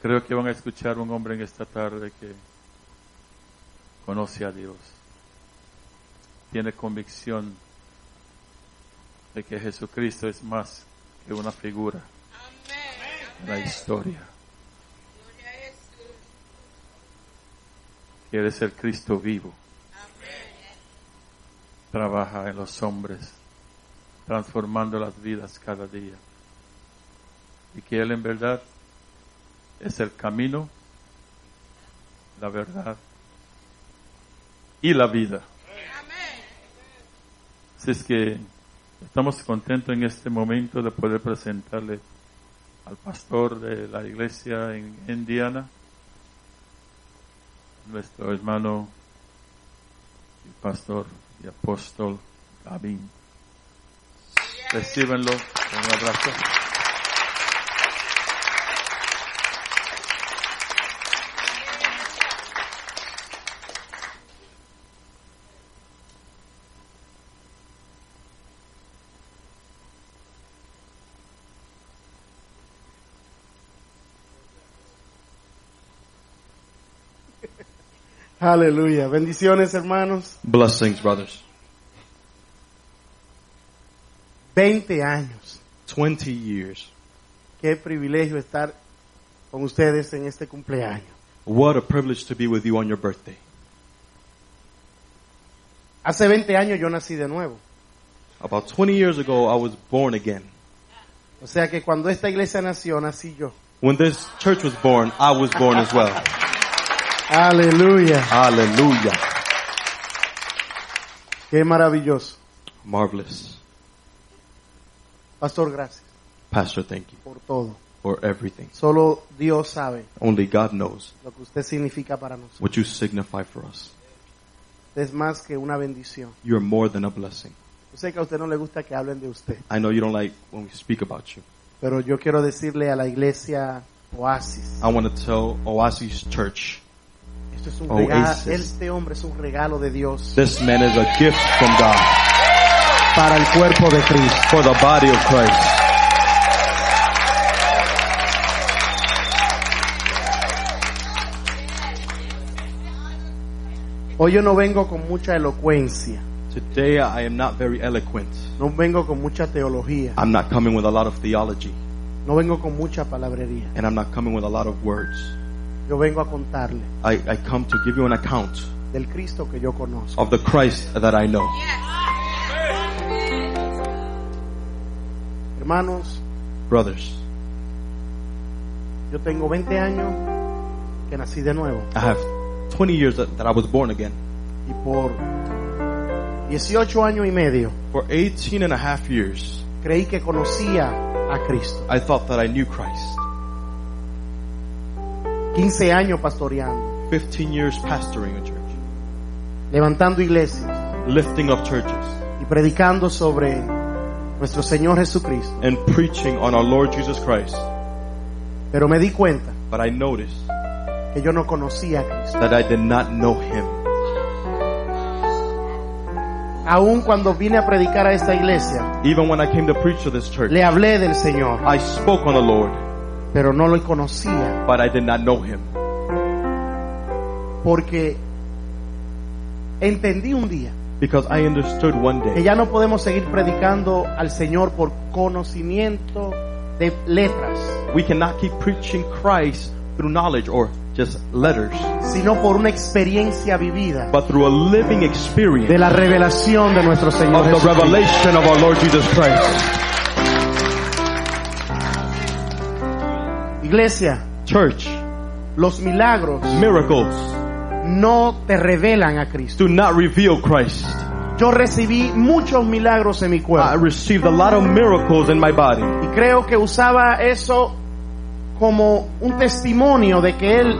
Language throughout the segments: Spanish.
Creo que van a escuchar un hombre en esta tarde que conoce a Dios, tiene convicción de que Jesucristo es más que una figura en la historia. Quiere ser Cristo vivo. Trabaja en los hombres, transformando las vidas cada día. Y que Él en verdad es el camino, la verdad y la vida. Así es que estamos contentos en este momento de poder presentarle al pastor de la iglesia en Indiana, nuestro hermano y pastor y apóstol Gavin. Recíbenlo con un abrazo. Aleluya. Bendiciones, hermanos. Blessings, brothers. 20 años. 20 years. Qué privilegio estar con ustedes en este cumpleaños. What a privilege to be with you on your birthday. Hace 20 años yo nací de nuevo. About 20 years ago, I was born again. O sea que cuando esta iglesia nació, nací yo. When this church was born, I was born as well. Aleluya. Hallelujah. Qué maravilloso. Marvelous. Pastor, gracias Pastor, thank you por todo. for everything. Solo Dios sabe Only God knows lo que usted significa para nosotros. what you signify for us. Usted es más que una bendición. You're more than a blessing. Yo sé que a usted no le gusta que hablen de usted, I know you don't like when we speak about you. pero yo quiero decirle a la iglesia Oasis, I want to tell Oasis Church, esto es un Oasis. regalo, este hombre es un regalo de Dios this man is a gift from God para el cuerpo de Cristo. for the body of Christ. Hoy yo no vengo con mucha elocuencia, Today I am not very eloquent. no vengo con mucha teología, I'm not coming with a lot of theology, no vengo con mucha palabrería. and I'm not coming with a lot of words. Yo vengo a contarle I, I come to give you an account del Cristo que yo conozco. of the Christ that I know. Hermanos, Brothers, yo tengo 20 años que nací de nuevo I have 20 years that, that I was born again. y por 18 años y medio For 18 and a half years, creí que conocía a Cristo. I thought that I knew Christ. 15 años pastoreando, 15 years pastoring a church, levantando iglesias lifting up churches, y predicando sobre nuestro Señor Jesucristo. and preaching on our Lord Jesus Christ. Pero me di cuenta But I noticed que yo no conocía a Cristo. that I did not know Him. Aún cuando vine a predicar a esta iglesia, Even when I came to preach to this church, le hablé del Señor, I spoke on the Lord, pero no lo conocía but I did not know Him. porque entendí un día Because I understood one que day ya no podemos seguir predicando al Señor por conocimiento de letras, we cannot keep preaching Christ through knowledge or just letters, sino por una experiencia vivida but through a living experience de la revelación de nuestro Señor of the revelation of our Lord Jesus Christ. Iglesia, Church, los milagros miracles no te revelan a Cristo. do not reveal Christ. Yo recibí muchos milagros en mi I cuerpo received a lot of miracles in my body. y creo que usaba eso como un testimonio de que Él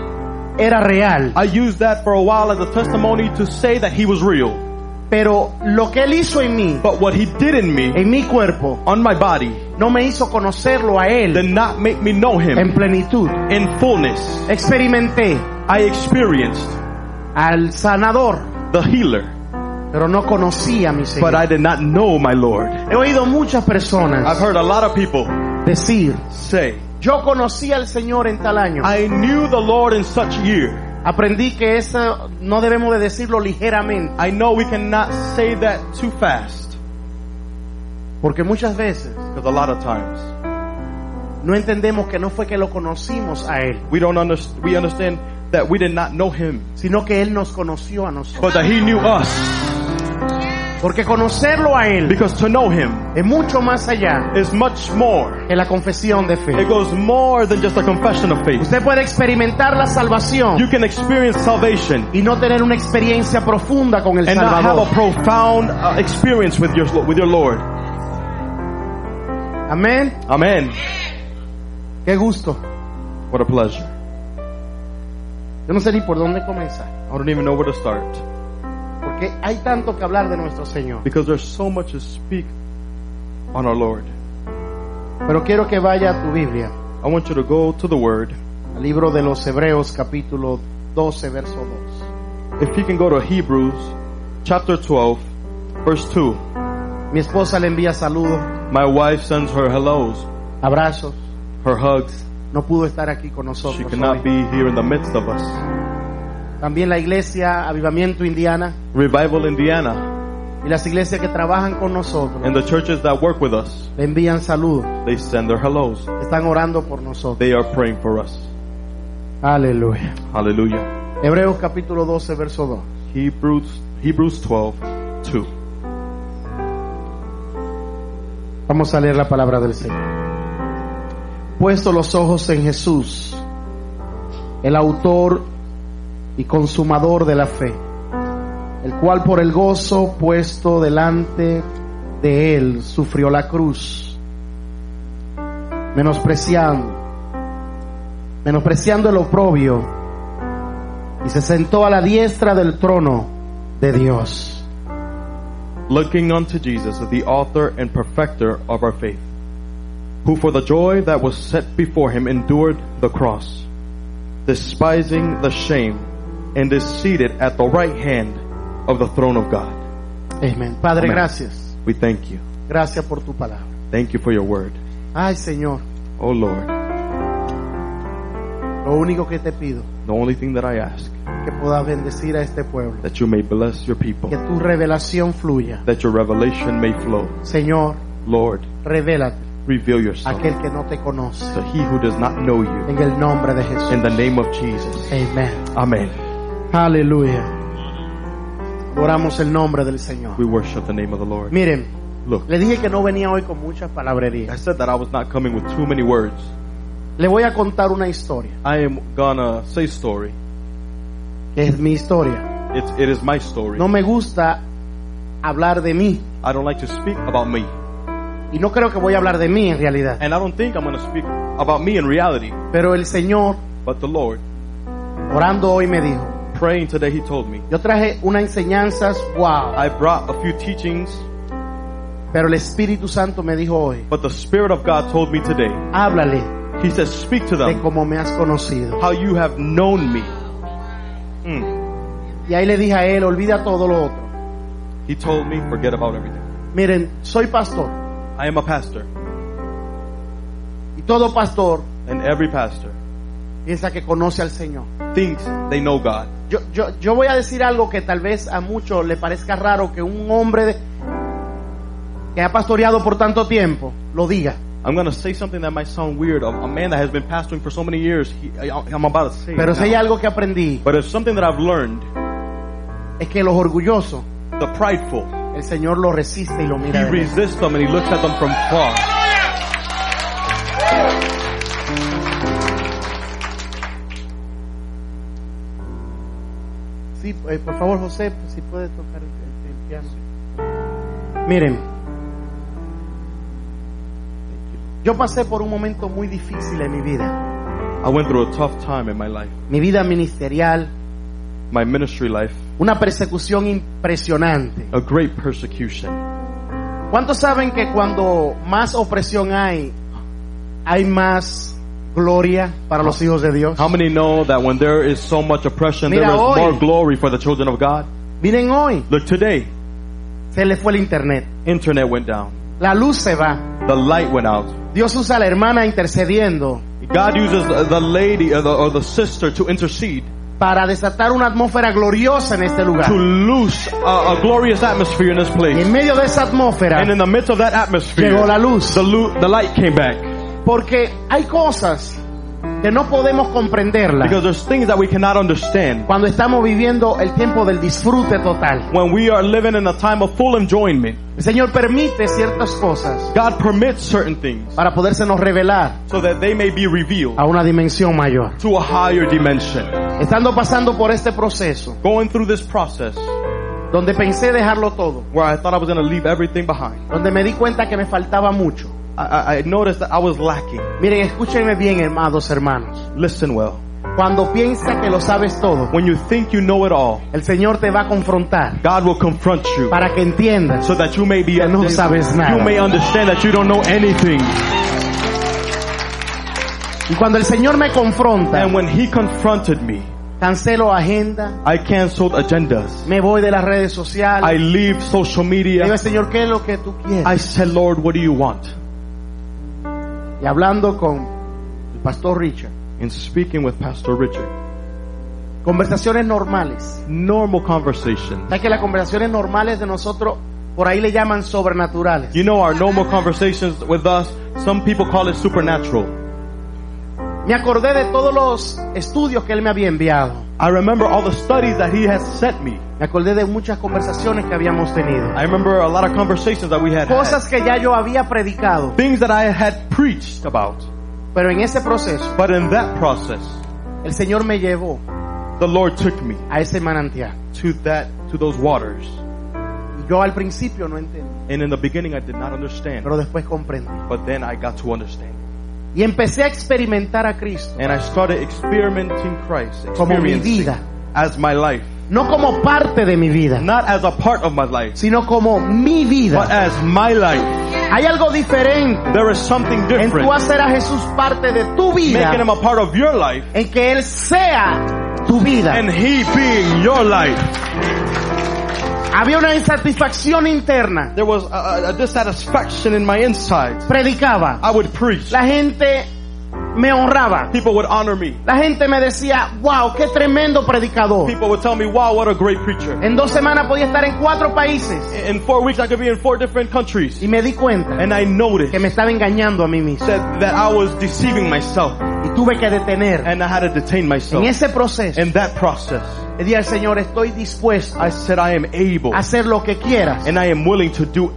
era real. I used that for a while as a testimony to say that He was real. Pero lo que Él hizo en mí, But what He did in me, en mi cuerpo, on my body, no me hizo conocerlo a did Él not make me know en Him plenitud. in fullness. Experimenté I experienced al sanador, the healer, pero no conocía a mi but Señor. I did not know my Lord. He oído muchas I've personas heard a lot of people decir say Yo conocí al Señor en tal año. I knew the Lord in such year. Aprendí que eso no debemos de decirlo ligeramente, I know we cannot say that too fast porque muchas veces because a lot of times no entendemos que no fue que lo conocimos a Él, we don't understand. We understand that we did not know Him, sino que Él nos conoció a nosotros. but that He knew us. Porque conocerlo a Él Because to know Him es mucho más allá is much more. que la confesión de It goes more than just a confession of faith. Usted puede experimentar la salvación You can experience salvation y no tener una experiencia profunda con el and not have Salvador. a profound uh, experience with your with your Lord. Amén. Amen. Qué gusto. What a pleasure. Yo no sé ni por dónde comenzar, I don't even know where to start porque hay tanto que hablar de nuestro Señor. because there's so much to speak on our Lord. Pero quiero que vaya a tu Biblia, I want you to go to the Word. al libro de los Hebreos, capítulo 12, verso 2. If you can go to Hebrews chapter 12, verse 2. Mi esposa le envía saludos, My wife sends her hellos, abrazos. her hugs. No pudo estar aquí con She cannot hoy. be here in the midst of us. También la iglesia Avivamiento Indiana Revival Indiana y las iglesias que trabajan con nosotros and the churches that work with us, le envían saludos. they send their hellos. Están orando por nosotros. They are praying for us. Aleluya. Hallelujah. Hebreos capítulo 12, verso 2. Hebrews Hebrews 12, 2. Vamos a leer la palabra del Señor. Puesto los ojos en Jesús, el autor y consumador de la fe, el cual por el gozo puesto delante de él sufrió la cruz, menospreciando, menospreciando el oprobio, y se sentó a la diestra del trono de Dios. looking unto Jesus, the author and perfecter of our faith, who for the joy that was set before him endured the cross, despising the shame, and is seated at the right hand of the throne of God. Amén. Padre, Amén. gracias. We thank you. Gracias por tu palabra. Thank you for your word. Ay, Señor, Oh Lord, lo único que te pido the only thing that I ask, que puedas bendecir a este pueblo, that you may bless your people, que tu revelación fluya. that your revelation may flow. Señor, Lord, revélate reveal yourself aquel que no te conoce. to he who does not know you. En el nombre de Jesús. In the name of Jesus. Amén. Amen. Aleluya. Oramos el nombre del Señor. We worship the name of the Lord. Miren, Look, le dije que no venía hoy con muchas I palabrerías. said that I was not coming with too many words. Le voy a contar una historia, I am gonna say story. es mi historia. It's it is my story. No me gusta hablar de mí. I don't like to speak about me, Y no creo que voy a hablar de mí en realidad. and I don't think I'm gonna speak about me in reality. Pero el Señor, But the Lord, orando hoy, me dijo, praying today, He told me. yo traje unas enseñanzas, wow. I brought a few teachings, Pero el Espíritu Santo me dijo hoy, but the Spirit of God told me today. háblale He says, "Speak to de them cómo me has conocido. how you have known me." Mm. Y ahí le dije a él, olvida todo lo otro. He told me, "Forget about everything." Miren, soy pastor. I am a pastor, Y todo pastor and every pastor piensa que conoce al Señor. thinks they know God. Yo, yo, yo voy a decir algo que tal vez a muchos le parezca raro que un hombre de- que ha pastoreado por tanto tiempo lo diga. I'm gonna say something that might sound weird. A, a man that has been pastoring for so many years, he, I, I'm about to say. Pero si hay algo que aprendí, But it's something that I've learned. es que los orgullosos, The prideful, el Señor los resiste y lo mira. he resists them and he looks at them from far. Sí, eh, por favor, José, si puede tocar el, el- el piano. Miren, yo pasé por un momento muy difícil en mi vida. I went through a tough time in my life, Mi vida ministerial, my ministry life, una persecución impresionante. a great persecution. ¿Cuántos saben que cuando más opresión hay, hay más gloria para los hijos de Dios? How many know that when there is so much oppression, Mira there is hoy. more glory for the children of God? Miren hoy, Look, today, se le fue el internet. internet went down. La luz se va. The light went out. Dios usa a la hermana intercediendo God uses the lady or the, or the sister to intercede para desatar una atmósfera gloriosa en este lugar. to loose a, a glorious atmosphere in this Y en place. medio de esa atmósfera, And in the midst of that atmosphere, Llegó la luz. The, the light came back. Porque hay cosas que no podemos comprenderlas Because there's things that we cannot understand cuando estamos viviendo el tiempo del disfrute total. when we are living in a time of full enjoyment. El Señor permite ciertas cosas God permits certain things para podérsenos revelar so that they may be revealed a una dimensión mayor. to a higher dimension. Estando pasando por este proceso, Going through this process donde pensé dejarlo todo, where I thought I was going to leave everything behind, donde me di cuenta que me faltaba mucho. I, I, noticed that I was lacking. Miren, escúchenme bien, hermanos, hermanos. Listen well. Cuando piensa que lo sabes todo, When you think you know it all, el Señor te va a confrontar God will confront you para que entiendas so that you may be Que no sabes nada. you may understand that you don't know anything. Y cuando el Señor me confronta, And when He confronted me, cancelo agenda, I canceled agendas. me voy de las redes sociales. I leave social Le digo, media. Señor, ¿qué es lo que tú quieres? I said, Lord, what do you want? Y hablando con el pastor Richard, And speaking with Pastor Richard, conversaciones normales. normal conversation. ¿Sabes que las conversaciones normales de nosotros por ahí le llaman sobrenaturales? You know, our normal conversations with us, some people call it supernatural. Me acordé de todos los estudios que él me había enviado. I remember all the studies that He has sent me. Me acordé de muchas conversaciones que habíamos tenido. I remember a lot of conversations that we had. had. Que ya yo había predicado. Things that I had preached about. Pero en ese proceso, But in that process, el Señor me llevó the Lord took me a ese manantial. to that, to those waters. Yo al principio no entendí, And in the beginning, I did not understand. pero después comprendí. But then I got to understand. Y empecé a experimentar a Cristo And I started experimenting Christ, como mi vida, as my life. no como parte de mi vida, Not as a part of my life, sino como mi but as my life. Hay algo diferente There is something en different. tú hacer a Jesús parte de tu vida, Making him a part of your life en que Él sea tu vida. and he being your life. Había una insatisfacción interna. There was a, a- dissatisfaction in my insides. Predicaba. I would preach. La gente me honraba. People would honor me. La gente me decía, wow, qué tremendo predicador. People would tell me, wow, what a great preacher. En dos semanas podía estar en cuatro países. In four weeks, I could be in four different countries. Y me di cuenta And I noticed que me estaba engañando a mí mismo. that, that I was deceiving myself. Tuve que detener. And I had to detain myself. En ese proceso, In that process, al Señor, estoy dispuesto I said, I am able a hacer lo que quieras, and I am willing to do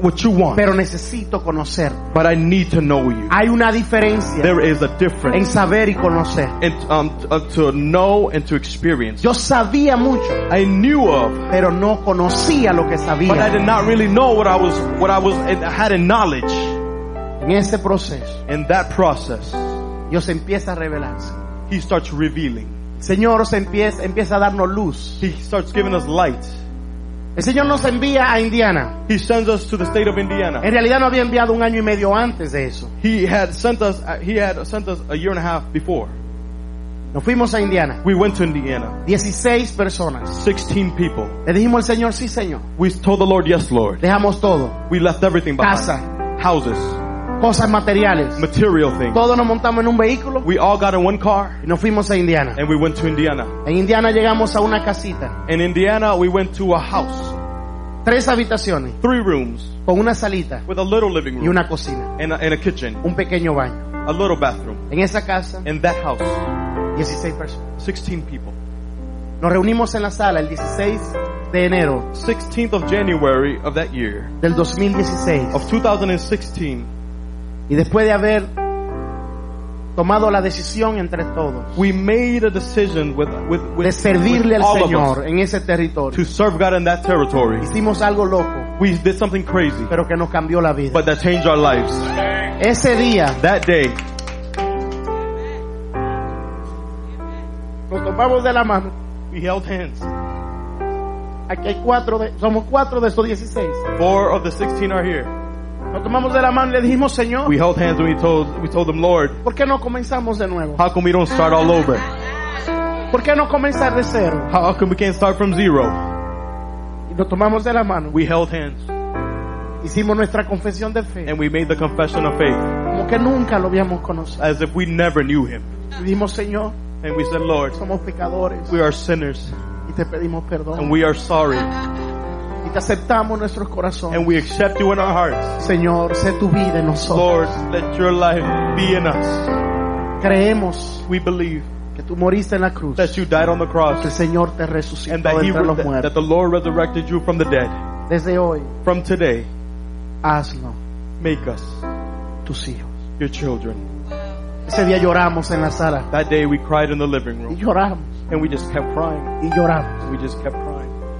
what you want. pero necesito conocer. But I need to know you. Hay una diferencia There is a en difference saber y conocer. in, um, uh, to know and to experience. Yo sabía mucho, I knew of, pero no conocía lo que but I did not really know what I was, what I was, I had in knowledge. En ese proceso, In that process, Dios empieza a revelarse. He starts revealing. El Señor se empieza, empieza a darnos luz. He starts giving us light. El Señor nos envía a Indiana. He sends us to the state of Indiana. En realidad no había enviado un año y medio antes de eso. He had sent us, uh, he had sent us a year and a half before. Nos fuimos a Indiana. We went to Indiana. 16 personas. 16 people. Le dijimos al Señor, sí Señor. We told the Lord, yes, Lord. Dejamos todo. We left everything behind. Casa. Houses, Cosas materiales. material things. Todos nos montamos en un vehículo We all got in one car y nos fuimos a Indiana. and we went to Indiana. En Indiana llegamos a una casita. In Indiana, we went to a house, Tres habitaciones. three rooms Con una salita with a little living y room una cocina. and a, and a kitchen, Un pequeño baño. a little bathroom. En esa casa, In that house, 16 personas. 16 people. Nos reunimos en la sala el 16 de enero 16th of January of that year, del 2016. of 2016, Y después de haber tomado la decisión entre todos we made a decision with, with, with, de servirle al Señor en ese territorio, to serve God in that territory. hicimos algo loco, We did something crazy, pero que nos cambió la vida. but that changed our lives. Ese día That day, nos tomamos de la mano. we held hands. Aquí hay cuatro, de, somos cuatro de estos 16. Four of the 16 are here. Nos tomamos de la mano y le dijimos, Señor, We held hands and we told, we told them, Lord, ¿por qué no comenzamos de nuevo? how come we don't start all over? ¿Por qué no comenzar de cero? How come we can't start from zero? Y nos tomamos de la mano We held hands Hicimos nuestra confesión de fe, and we made the confession of faith como que nunca lo habíamos conocido. as if we never knew him. Y dijimos, Señor, And we said, Lord, somos pecadores we are sinners y te pedimos and we are sorry Y te aceptamos en nuestros corazones. and we accept you in our hearts. Señor, sé tu vida en nosotros. Lord, let your life be in us. Creemos We believe que tú moriste en la cruz, that you died on the que el cross Señor te and resucitó that, de he, entre los that, that the Lord resurrected you from the dead. Desde hoy, From today, hazlo make us tus hijos. your children. Ese día lloramos en la sala. That day we cried in the living Y room lloramos, and we just kept crying. y lloramos. We just kept crying.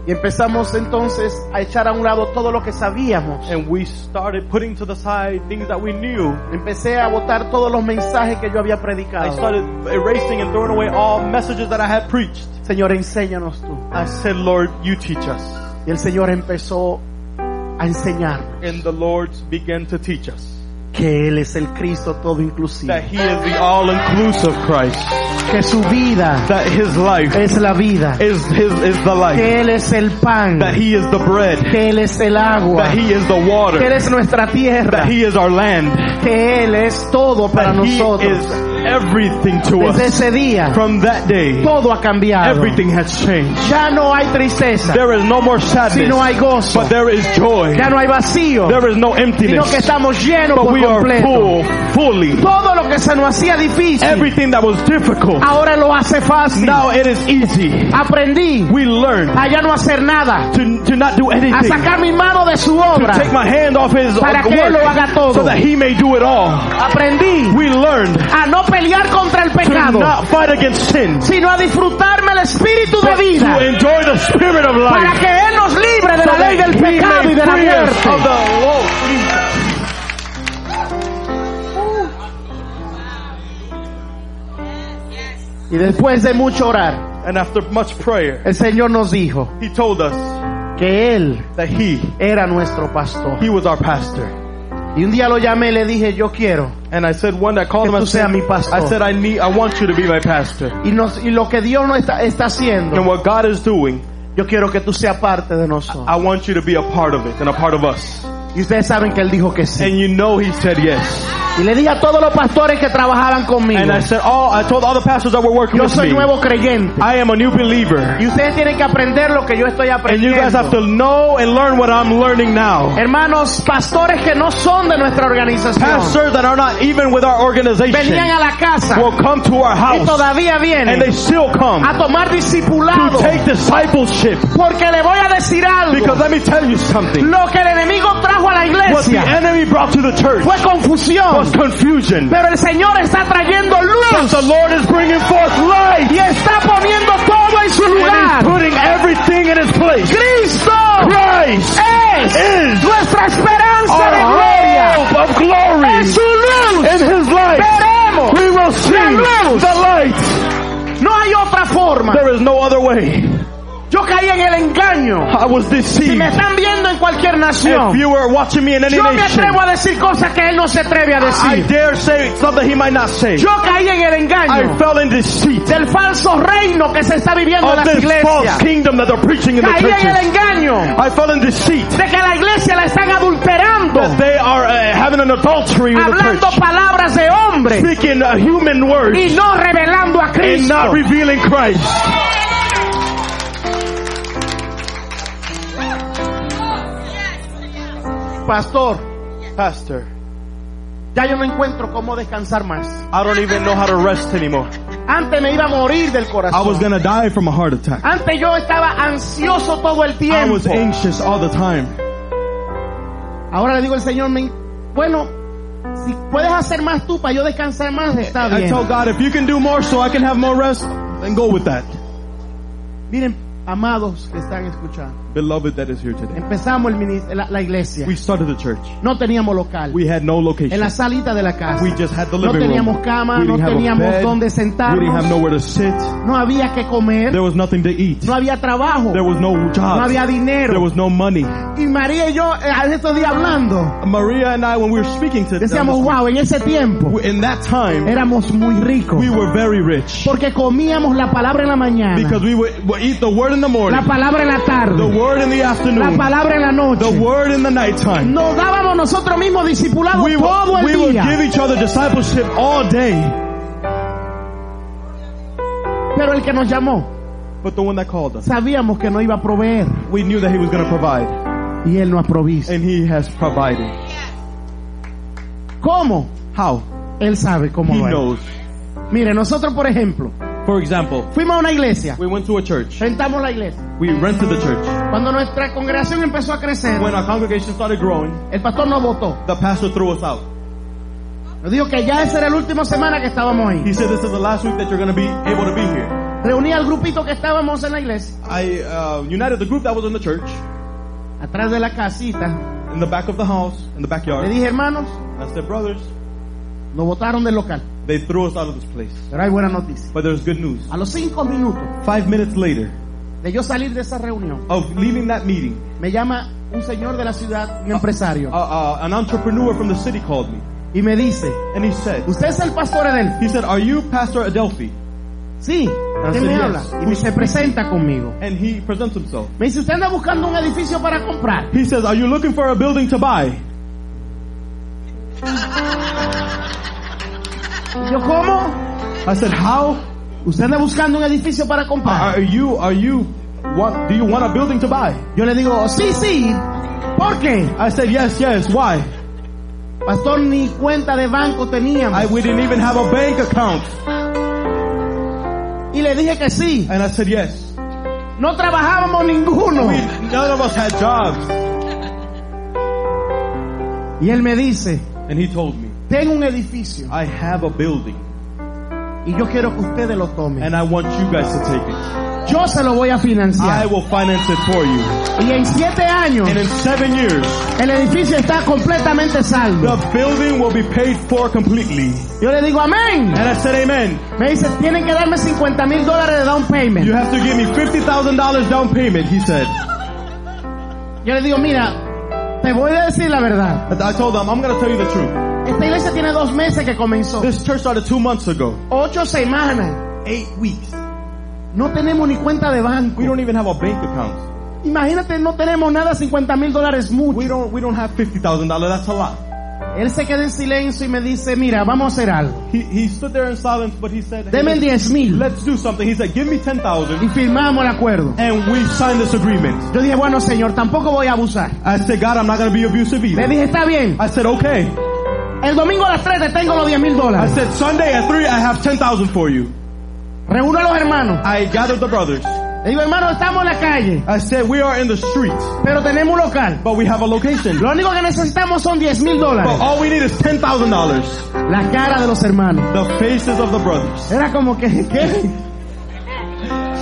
Y empezamos entonces a echar a un lado todo lo que sabíamos. And we started putting to the side things that we knew. Empecé a botar todos los mensajes que yo había I predicado. started erasing and throwing away all messages that I had preached. Señor, enséñanos tú. I said, Lord, you teach us. Y el Señor empezó a enseñarnos And the Lord began to teach us que Él es el Cristo todo that inclusive. He is the all-inclusive Christ. Que su vida That His life es la vida. is His is the life. Que Él es el pan. That He is the bread. Que Él es el agua. That He is the Que Él water. es nuestra tierra. That He is our land. Que Él es todo para That He nosotros. is everything to Desde us. ese día, From that day, todo ha cambiado. everything has changed. Ya no hay tristeza, There is no more sino sadness, hay gozo. but there is joy. Ya no hay vacío, There is no sino emptiness, que estamos llenos but por we completo. full, fully. Todo lo que se nos hacía difícil, Everything that was difficult, ahora lo hace fácil. now it is easy. Aprendí We learned a ya no hacer nada, to, to not do a anything, sacar mi mano de su to take my hand off His Para que Él lo haga todo. so that He may do it all. Aprendí We learned a no pelear contra el to not fight against sin, sino a disfrutarme el espíritu de vida. to enjoy the Spirit of Para life. que Él nos libre de so la ley del pecado y de la muerte. Y después de mucho orar, And after much prayer, el Señor nos dijo He told us que Él that He, era nuestro pastor. He was our pastor. Y un día lo llamé y le dije, yo quiero. And I said one that called Que him tú and said, mi pastor. I said I need, I want you to be my pastor. Y, nos, y lo que Dios no está, está haciendo, And what God is doing, yo quiero que tú seas parte de nosotros. I want you to be a part of it and a part of us. Y ustedes saben que Él dijo que sí. And you know He said yes. Y le dije a todos los pastores que trabajaban conmigo, And I said, oh, I told all the pastors that were working yo with soy me, nuevo creyente. I am a new believer. Y ustedes tienen que aprender lo que yo estoy And you guys have aprendiendo. to know and learn what I'm learning now. Hermanos, pastores que no son de nuestra organización, Pastors that are not even with our organization venían a la casa will come to our y house todavía and vienen they still come a tomar discipulado. to take discipleship. Porque le voy a decir algo. Because let me tell you something. Lo que el enemigo trajo a la What the iglesia enemy brought to the church fue confusión. Was confusion. Pero el Señor está trayendo But the Lord is bringing forth light. y está poniendo todo en su And He's lugar. putting everything in its place. Cristo Christ es is nuestra esperanza de our gloria. hope of glory. En su luz In His light, veremos. we will see luz. the light. No hay otra forma. There is no other way. Yo caí en el engaño. I was Si deceived. me están viendo en cualquier If nación, you were watching me in any yo me atrevo a decir cosas que él no se atreve a I decir. dare say something he might not say. Yo caí en el I engaño fell in deceit del falso reino que se está viviendo en las this false iglesias. kingdom that they're preaching in the Caí en el churches. engaño I fell in deceit de que la iglesia la están adulterando, that they are uh, having an adultery in the hablando church, palabras de hombre speaking uh, human words y no revelando a and Cristo. not revealing Christ. Pastor, Pastor, ya yo no encuentro cómo descansar más. I don't even know how to rest anymore. Antes me iba a morir del I was corazón. gonna die from a heart attack. Antes yo estaba ansioso todo el I tiempo. was anxious all the time. Ahora le digo al Señor, me- bueno, si puedes hacer más tú para yo descansar más, está I bien. tell God, if you can do more so I can have more rest, then go with that. Miren, amados que están escuchando, Beloved that is here today. empezamos el la, la iglesia. We started the church. No teníamos local. We had no En location. la salita de la casa. We just had the No living teníamos room. cama, no teníamos bed. dónde We didn't have sentarnos. nowhere to sit. No había que comer. There was nothing to eat. No había trabajo. There was no No job. había There dinero. was no money. Y María y yo, eh, a estos días hablando, Maria and I, when we were speaking to them, decíamos, wow, en ese tiempo in that time, éramos muy ricos. we were very rich. Porque comíamos la palabra en la mañana. Because we would, would eat the word in the morning, la palabra en la the tarde, word in the la afternoon, palabra en la the noche. word in the nighttime. Nos dábamos nosotros mismos discipulados We todo will, el we día. give each other discipleship all day. Pero el que nos llamó, But the one that called us, sabíamos que no iba a proveer. we knew that he was going to provide. Y Él no ha provisto. And he has provided. ¿Cómo? How? Él sabe cómo He lo knows. Mire, nosotros, por ejemplo, For example, fuimos a una iglesia, we went to a church. rentamos la iglesia. We rented the church. Cuando nuestra congregación empezó a crecer, When our congregation started growing, el pastor nos votó. the pastor threw us out. Nos dijo que ya esa era la última semana que estábamos ahí. He said, this is the last week that you're going to be able to be here. Reuní al grupito que estábamos en la iglesia, I uh, united the group that was in the church, atrás de la casita. in the back of the house, in the Le backyard. dije, hermanos, I said, brothers, nos votaron del local. They threw us out of this place. Pero hay buena noticia. But there's good news. A los cinco minutos Five minutes later de yo salir de esa reunión, of leaving that meeting, me llama un señor de la ciudad, un empresario, uh, uh, an entrepreneur from the city called me. y me dice, And he said, ¿usted es el pastor Edelfi? he said, are you Pastor Adelphi? Sí. ¿Quién me yes. habla? Y me se presenta conmigo. And he presents himself. Me dice, ¿usted anda buscando un edificio para comprar? He says, are you looking for a building to buy? Yo, ¿cómo? I said, how? ¿Usted anda buscando un edificio para comprar? Are you, are you, what, do you want a building to buy? Yo le digo, sí, sí. ¿Por qué? I said, yes, yes, why? Pastor, ni cuenta de banco teníamos. I, we didn't even have a bank account. Y le dije que sí. And I said, yes. No trabajábamos ninguno. We, none of us had jobs. Y él me dice, And he told me, tengo un edificio I have a building y yo quiero que ustedes lo tomen. and I want you guys to take it. Yo se lo voy a I financiar. will finance it for you. Y en siete años And in seven years, el edificio está completamente saldo. the building will be paid for completely. Yo le digo, amén. And I said, amen. Me dice, tienen que darme 50 mil dólares de down payment. You have to give me $50,000 down payment, he said. Yo le digo, mira, te voy a decir la verdad. I told them, I'm going to tell you the truth. Esta iglesia tiene dos meses que comenzó. This church started two months ago. Ocho semanas. Eight weeks. No tenemos ni cuenta de banco. We don't even have a bank account. Imagínate, no tenemos nada, 50 mil dólares mucho. We don't, we don't have $50,000. That's a lot. Él se queda en silencio y me dice, mira, vamos a hacer algo. He, he stood there in silence, but he said, hey, Deme let's, 10 mil. let's do something. He said, give me 10,000 Y firmamos el acuerdo. and we signed this agreement. Yo dije, bueno, señor, tampoco voy a abusar. I said, God, I'm not going to be abusive Le either. dije, está bien. I said, okay. El domingo a las 3 te tengo los 10 mil I dólares. said, Sunday at 3, I have 10,000 for you. Reúno a los hermanos. I gathered the brothers. Le digo, hermano, estamos en la calle, I said, we are in the streets, pero tenemos un local. but we have a location. Lo único que necesitamos son 10 mil But all we need is $10,000. La cara de los hermanos. The faces of the brothers. Era como que, ¿qué?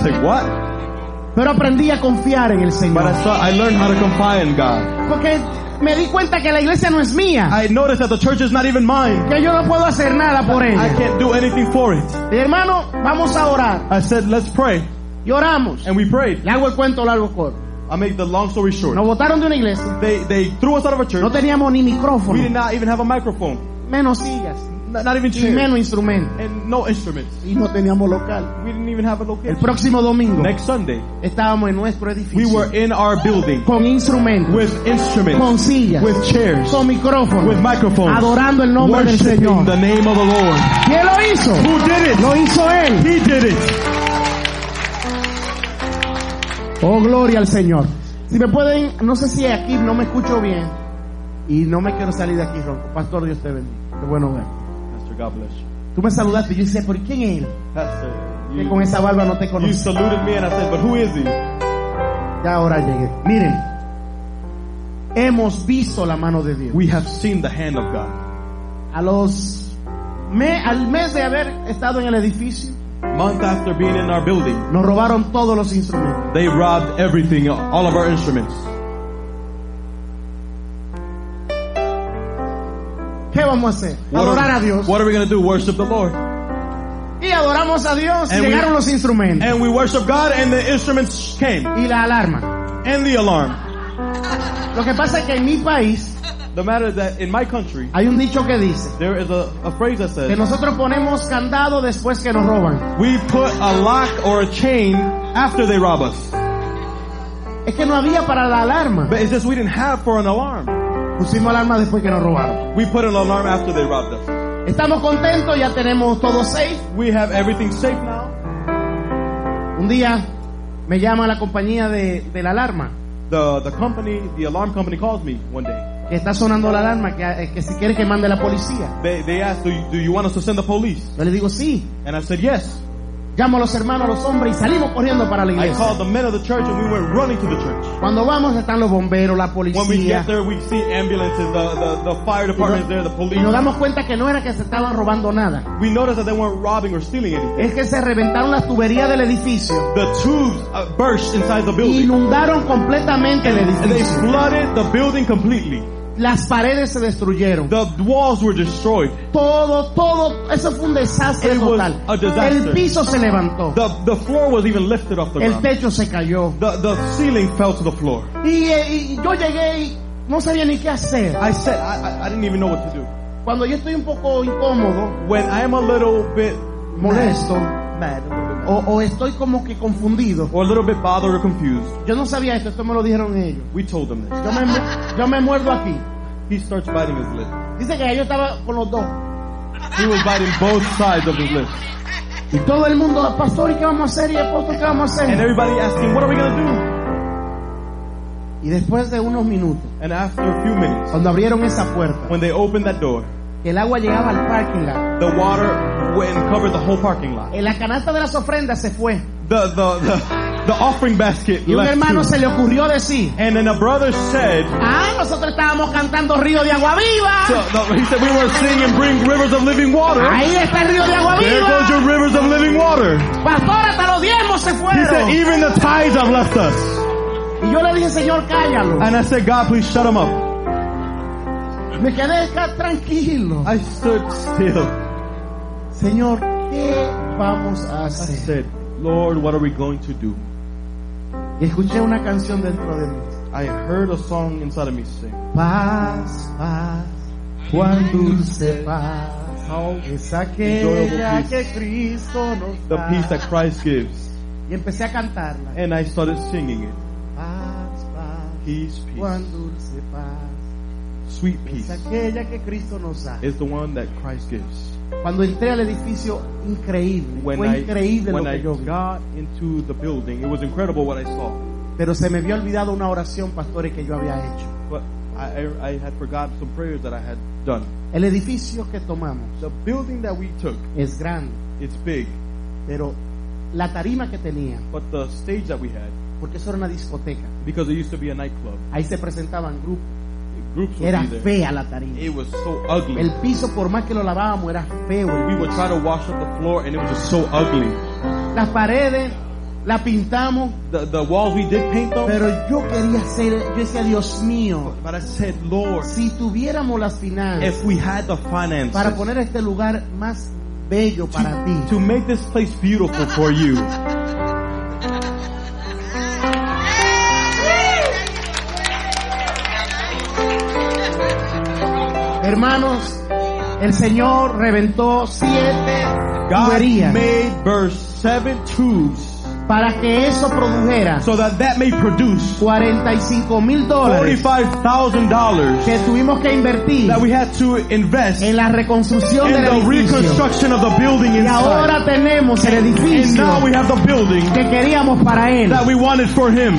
Said, what? Pero aprendí a confiar en el But I saw, I learned how to confide in God. Porque me di cuenta que la iglesia no es mía. I noticed that the church is not even mine. Que yo no puedo hacer nada por I can't do anything for it. Y, hermano, vamos a orar. I said, let's pray. Y oramos. And we prayed. Le hago el cuento largo corto. I'll make the long story short. Nos botaron de una iglesia. They, they threw us out of a church. No teníamos ni We did not even have a microphone. menos sillas Not, not even y chairs. menos instrumentos. And no instruments. Y no teníamos local. We didn't even have a El location. próximo domingo Next Sunday, estábamos en nuestro we were in our building con instrumentos, with con instruments, sillas, with chairs, con micrófonos, with microphones, adorando el nombre del Señor. the name of the Lord. ¿Quién lo hizo? Who did it? Lo hizo Él. He did it. Oh, gloria al Señor. Si me pueden, no sé si aquí no me escucho bien y no me quiero salir de aquí ronco. Pastor, Dios te bendiga. Qué bueno ver. Pastor, God bless you. Tú me saludaste y yo decía, ¿por quién es él? Pastor, Que you, con esa barba no te you conocí. saluted me and I said, but who is he? Ya ahora llegué. Miren, hemos visto la mano de Dios. We have seen the hand of God. A los me- al mes de haber estado en el edificio, Month after being in our building, nos robaron todos los instrumentos. they robbed everything, all of our instruments. ¿Qué vamos a hacer? What Adorar are, a Dios. what are we going to do? Worship the Lord. Y adoramos a Dios y And we- los instrumentos. And we worship God and the instruments came. Y la alarma. And the alarm. Lo que pasa es que en mi país The matter is that in my country, hay un dicho que dice there is a, a phrase that que says, nosotros ponemos candado después que nos roban. we put a lock or a chain after they rob us. Es que no había para la alarma. But it's just we didn't have for an alarm. Pusimos alarma después que nos robaron. We put an alarm after they robbed us. Estamos contentos, ya tenemos todo safe. We have everything safe now. Un día me llama la compañía de, de la alarma, The the company, the alarm company calls me one day. Que está sonando la alarma, que, eh, que si quiere que mande la policía. They they asked, do you, do you want us to send the police? Yo le digo sí. And I said yes. Llamo a los hermanos, a los hombres y salimos corriendo para la I iglesia. called the men of the church and we went running to the church. Cuando vamos están los bomberos, la When we policía. get there, we see ambulances, the, the, the fire department is there, the Y police. nos damos cuenta que no era que se estaban robando nada. We noticed that they weren't robbing or stealing anything. Es que se reventaron las tuberías del edificio. The tubes uh, burst inside the building. Inundaron completamente el And they edificio. flooded the building completely. Las paredes se destruyeron. The walls were destroyed. Todo, todo, eso fue un desastre It was total. a disaster. El piso se levantó. The, the floor was even lifted off the El ground. techo se cayó. The, the ceiling fell to the floor. Y, eh, y yo llegué y no sabía ni qué hacer. I said, I, I, I didn't even know what to do. Cuando yo estoy un poco incómodo, When I am a little bit molesto, mad, o, o estoy como que confundido, or a little bit bothered or confused, yo no sabía esto, esto me lo dijeron ellos. we told him this. Yo me, yo me muerdo aquí. He starts biting his lip. Dice que yo estaba con los dos. He was biting both sides of his lips. Y todo el mundo, pastor, ¿y qué vamos a hacer? ¿Y apóstol, qué vamos a And hacer? everybody asking, what are we going to do? Y después de unos minutos, And after a few minutes, cuando abrieron esa puerta, when they opened that door, el agua llegaba al parking lot, the water went and covered the whole parking lot. la canasta de las ofrendas se fue. The, the, the, the offering basket Y un left hermano too. se le ocurrió decir, And then a brother said, ah, nosotros estábamos cantando Río de Agua Viva. so, no, he said we were singing Bring Rivers of Living Water. Ahí está el Río de Agua There goes your rivers of living water. Pastor, hasta los diezmos se He said, even the tithes have left us. Y yo le dije, Señor, cállalo. And I said, God, please shut him up. Me quedé tranquilo. I stood still. Señor, ¿qué vamos a I hacer? said, Lord, what are we going to do? Y escuché una canción dentro de mí. I heard a song inside of me sing. Paz, paz, cuán dulce paz. How Es aquella Enjoyable que Cristo nos the da. peace that Christ gives. Y empecé a cantarla. And I started singing it. Paz, paz, Peace, cuán dulce paz. sweet Es peace aquella que Cristo nos da. is the one that Christ gives. Cuando entré al edificio, increíble. When Fue I, increíble lo when I que yo vi. got into the building, it was incredible what I saw. Pero se me había olvidado una oración, pastores, que yo había hecho. But I, I, I had forgotten some prayers that I had done. El edificio que tomamos The building that we took, es grande, it's big, pero la tarima que tenía, but the stage that we had, porque eso era una discoteca, because it used to be a nightclub, ahí se presentaban grupos, era fea la tarima. It was so ugly. El piso, por más que lo lavábamos, era feo. we would try to wash up the floor, and it was just so ugly. Las paredes la pintamos, The, the walls we did paint them, pero yo quería ser, yo decía, Dios mío, but I said, Lord, si tuviéramos las finanzas if we had the finances para poner este lugar más bello para ti, to make this place beautiful for you, hermanos, el Señor reventó siete tuberías made burst seven tubes para que eso produjera so that that may produce 45 mil dólares $45,000 que tuvimos que invertir that we had to invest en la reconstrucción in del the edificio. reconstruction of the building Y ahora tenemos el And edificio now we have the building que queríamos para él. that we wanted for him.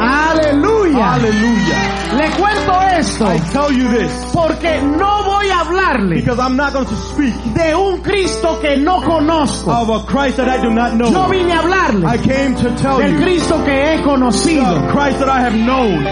Aleluya. Hallelujah. Le cuento esto I tell you this porque no voy a hablarle because I'm not going to speak de un Cristo que no conozco. of a Christ that I do not Yo know. vine a I hablarle came to tell del you Cristo que he the. Christ that I have known.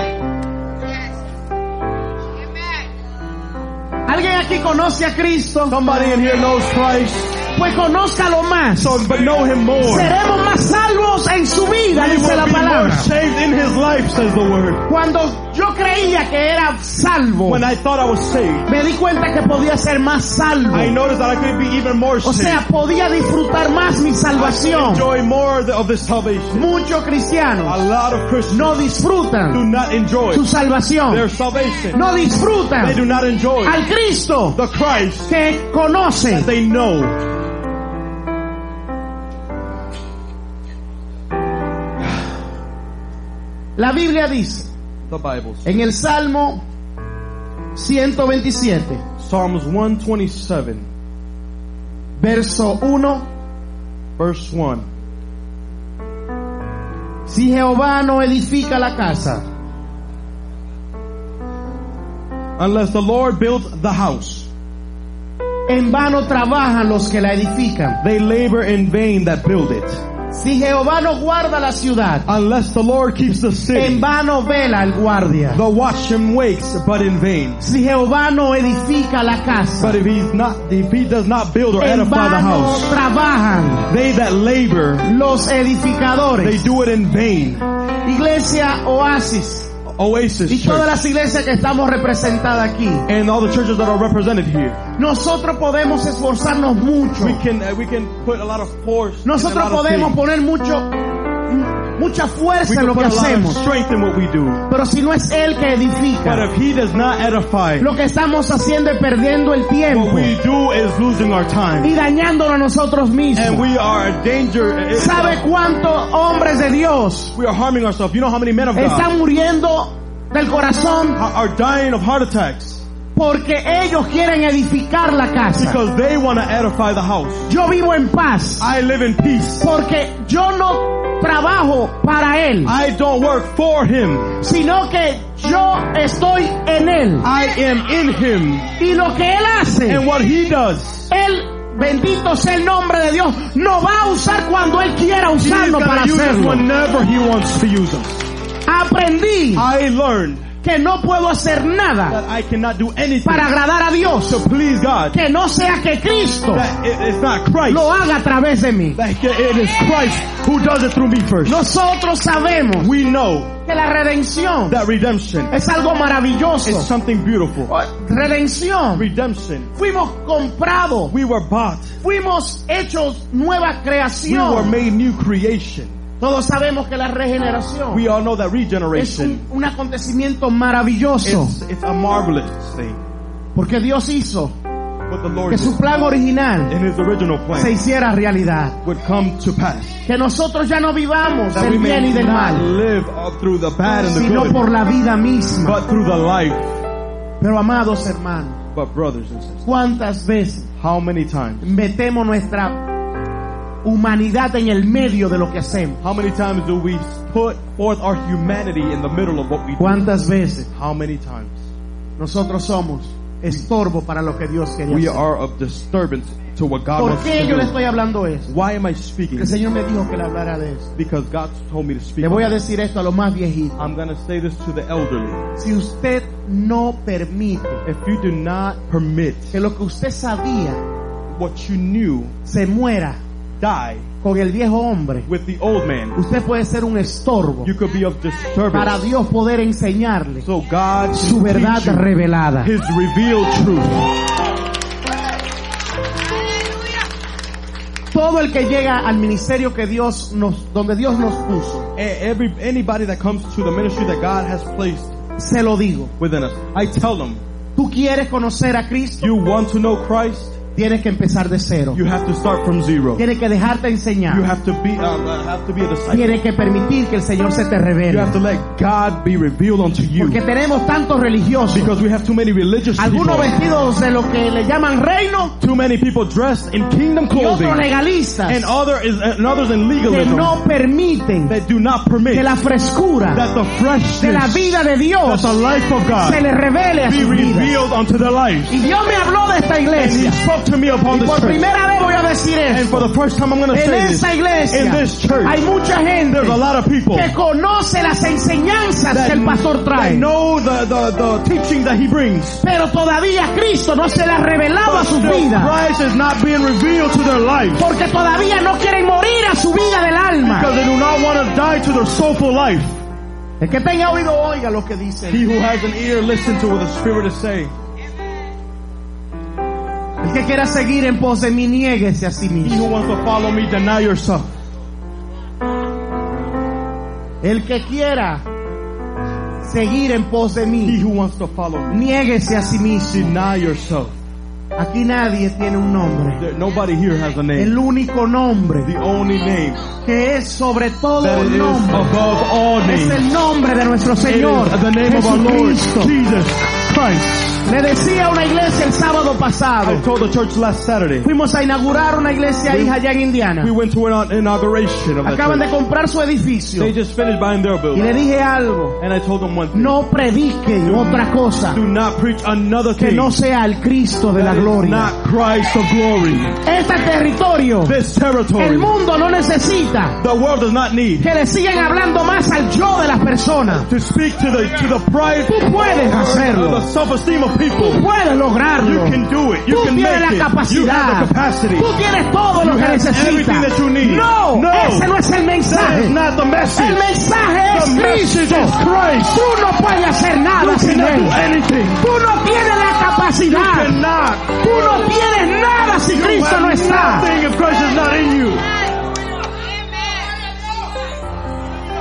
¿Alguien aquí conoce a Cristo? Somebody in here knows Christ, Pues conózcalo más. so but know him more. Seremos más salvos en su vida, We dice la palabra. saved in his life, says the word. Cuando yo creía que era salvo, When I thought I was saved, me di cuenta que podía ser más salvo. I noticed that I could be even more O saved. sea, podía disfrutar más mi salvación. enjoy more of the- of this salvation. Muchos A cristianos lot of Christians no do disfrutan not enjoy su salvación. their salvation. No They do disfrutan not enjoy al Cristo the Christ que conocen. they know. La Biblia dice The Bible. says. en el Salmo 127, Psalms 127, verso 1, verse 1. si Jehová no edifica la casa, Unless the Lord builds the house, en vano trabajan los que la edifican. they labor in vain that build it. Si Jehová no guarda la ciudad, Unless the Lord keeps the en city, vano vela el guardia. the watchman wakes, but in vain. Si Jehová no edifica la casa, But if he's not, if he does not build or en edify the house, trabajan they that labor, los edificadores, they do it in vain. Iglesia Oasis Oasis y todas las iglesias que estamos representadas aquí, and all the churches that are represented here, nosotros podemos esforzarnos mucho. we can uh, we can put a lot of force. Nosotros lot of podemos poner mucho, mucha fuerza en lo que hacemos. Pero si no es Él que edifica, edify, lo que estamos haciendo es perdiendo el tiempo we do is losing our time. y dañándolo a nosotros And mismos. we are a danger. it- ¿Sabe cuántos hombres de Dios We are. You know how many men of God están muriendo del corazón are dying of heart attacks porque ellos quieren edificar la casa? because they want to edify the house. Yo vivo en paz I live in peace. porque yo no trabajo para Él, I don't work for him. sino que yo estoy en Él. I am in him. Y lo que Él hace, And what he does, Él, bendito sea el nombre de Dios, nos va a usar cuando Él quiera he's usarnos para hacerlo. Aprendí I learned que no puedo hacer nada that I cannot do anything para agradar a Dios to please God. que no sea que Cristo That it- it's not Christ. lo haga a través de mí. That it is Christ who does it through me first. Nosotros sabemos We know que la redención that redemption es algo is maravilloso. something beautiful. Redención. Redemption. Fuimos comprados, We were bought. fuimos hechos nueva We were creación. made new creation. Todos sabemos que la regeneración We all know that es un, un acontecimiento maravilloso. it's a marvelous thing. Porque Dios hizo que su plan original se hiciera realidad. would come to pass. Que nosotros ya no vivamos del bien y del mal, sino por la vida misma. but through the life. Pero amados hermanos, But brothers and sisters, ¿cuántas veces metemos nuestra humanidad en el medio de lo que hacemos? How many times do we put forth our humanity in the middle of what we do? ¿Cuántas veces How many times? nosotros somos estorbo para lo que Dios quería We hacer? are of disturbance to what God ¿Por wants qué to yo le do. estoy hablando eso? Why am I speaking? El Señor me dijo que le hablara de eso. Because God told me to speak. Le voy a decir esto a los más viejitos. I'm going to say this to the elderly. Si usted no permite If you do not permit que lo que usted sabía what you knew se muera die con el viejo hombre, with the old man, usted puede ser un estorbo you could be of para. Dios poder enseñarle So God su verdad revelada. His revealed truth. Todo el que llega al ministerio que Dios nos, donde Dios nos puso, E- Every anybody that comes to the ministry that God has placed se lo digo. within us, I tell them, Tú quieres conocer a Cristo, you want to know Christ, tienes que empezar de cero. you have to start from zero. Tienes que dejarte You enseñar. have to be um, uh, have to be a disciple. Tienes que permitir que el Señor se te You revele. have to let God be revealed unto you. Porque tenemos tantos religiosos, Because we have too many religious algunos people. vestidos de lo que le llaman reino Too many people dressed in kingdom y otros legalistas And other is and others in que legalism no permiten that do not permit que la frescura that the de la vida de that Dios the life of se le revele a be su vida. revealed unto their life. Y Dios me habló de esta iglesia. To me upon Y this por church. primera vez voy a decir And for the first time I'm going to En say this. esta iglesia In this church, hay mucha gente there's a lot of people que conoce las enseñanzas that, que el pastor trae. know the, the, the teaching that he brings. Pero todavía Cristo no se le ha revelado a But sus vidas. Christ is not being revealed to their life. Porque todavía no quieren morir a su vida del alma. Because they do not want to die to their soulful life. El que tenga oído oiga lo que dice. He who has an ear, listen to what the Spirit is saying. El que quiera seguir en pos de mí, niéguese a sí He mismo. who wants to follow me, deny yourself. El que quiera seguir en pos de He mí, who wants to follow me, niéguese a sí mismo. deny yourself. Aquí nadie tiene un nombre. Nobody here has a name. El único nombre The only name que es sobre todo that is nombre above all es names. el nombre de nuestro Señor the name of our Lord. Jesus Christ. Le decía a una iglesia el sábado pasado. I told the church last Saturday. Fuimos a inaugurar una iglesia hija allá en Indiana. We went to an inauguration of Acaban de comprar su edificio. They just finished buying their Y building. le dije algo. And I told them one thing. No prediquen otra cosa Do not preach another que thing. no sea el Cristo de la that is gloria. not Christ of glory. Este territorio, This el territory, mundo no necesita the world does not need que le sigan hablando más al yo de las personas. to speak to the to the pride, Tú puedes hacerlo. the self-esteem people. Puedes lograrlo. You can do it. You Tú can tienes la capacidad. Tú tienes todo lo que necesitas. everything that you need. No, No. ese no es el mensaje. El mensaje es Cristo. Tú no puedes hacer nada You sin él. Tú no tienes la capacidad. Tú no tienes nada si You Cristo no está.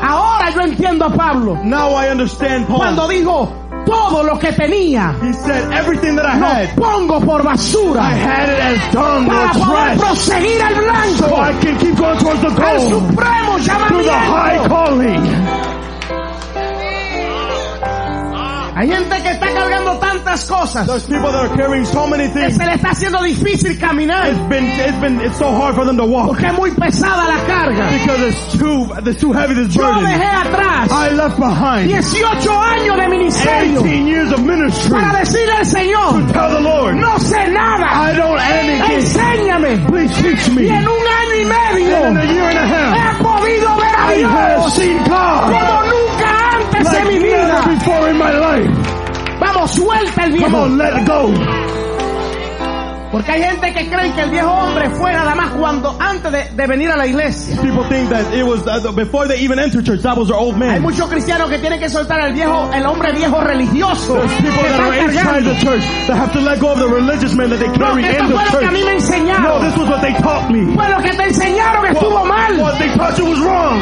Ahora yo entiendo a Pablo Now I understand Paul. cuando dijo todo lo que tenía He said everything that I lo had, pongo por basura. I had it as dung para or poder proseguir al So I can keep going towards the al goal. supremo To the high llamamiento. calling. Hay gente que está cargando tantas cosas There's people that are carrying so many things. se le está haciendo difícil caminar It's been, it's been, it's so hard for them to walk. porque es muy pesada la carga. Because it's too, it's too heavy, this Yo burden. dejé atrás I left behind 18 años de ministerio 18 years of ministry. para decirle al Señor, Tell the Lord, no sé nada, I don't anything. enséñame. Please teach Y en un año y In a medio year and a half, he podido ver a I have Dios seen God como nunca like mi vida. before in my life. Vamos, suelta el Come viejo. on, let it go. Porque hay gente que cree que el viejo hombre fue nada más cuando antes de, de venir a la iglesia. People think that it was uh, before they even entered church. That was their old Hay man. muchos cristianos que tienen que soltar al viejo, el hombre viejo religioso. There's people that are inside the church that have to let go of the religious man that they No, carry que in the lo que a mí me church. No, this was what they taught me. Fue lo que te enseñaron estuvo mal. What they taught you was wrong.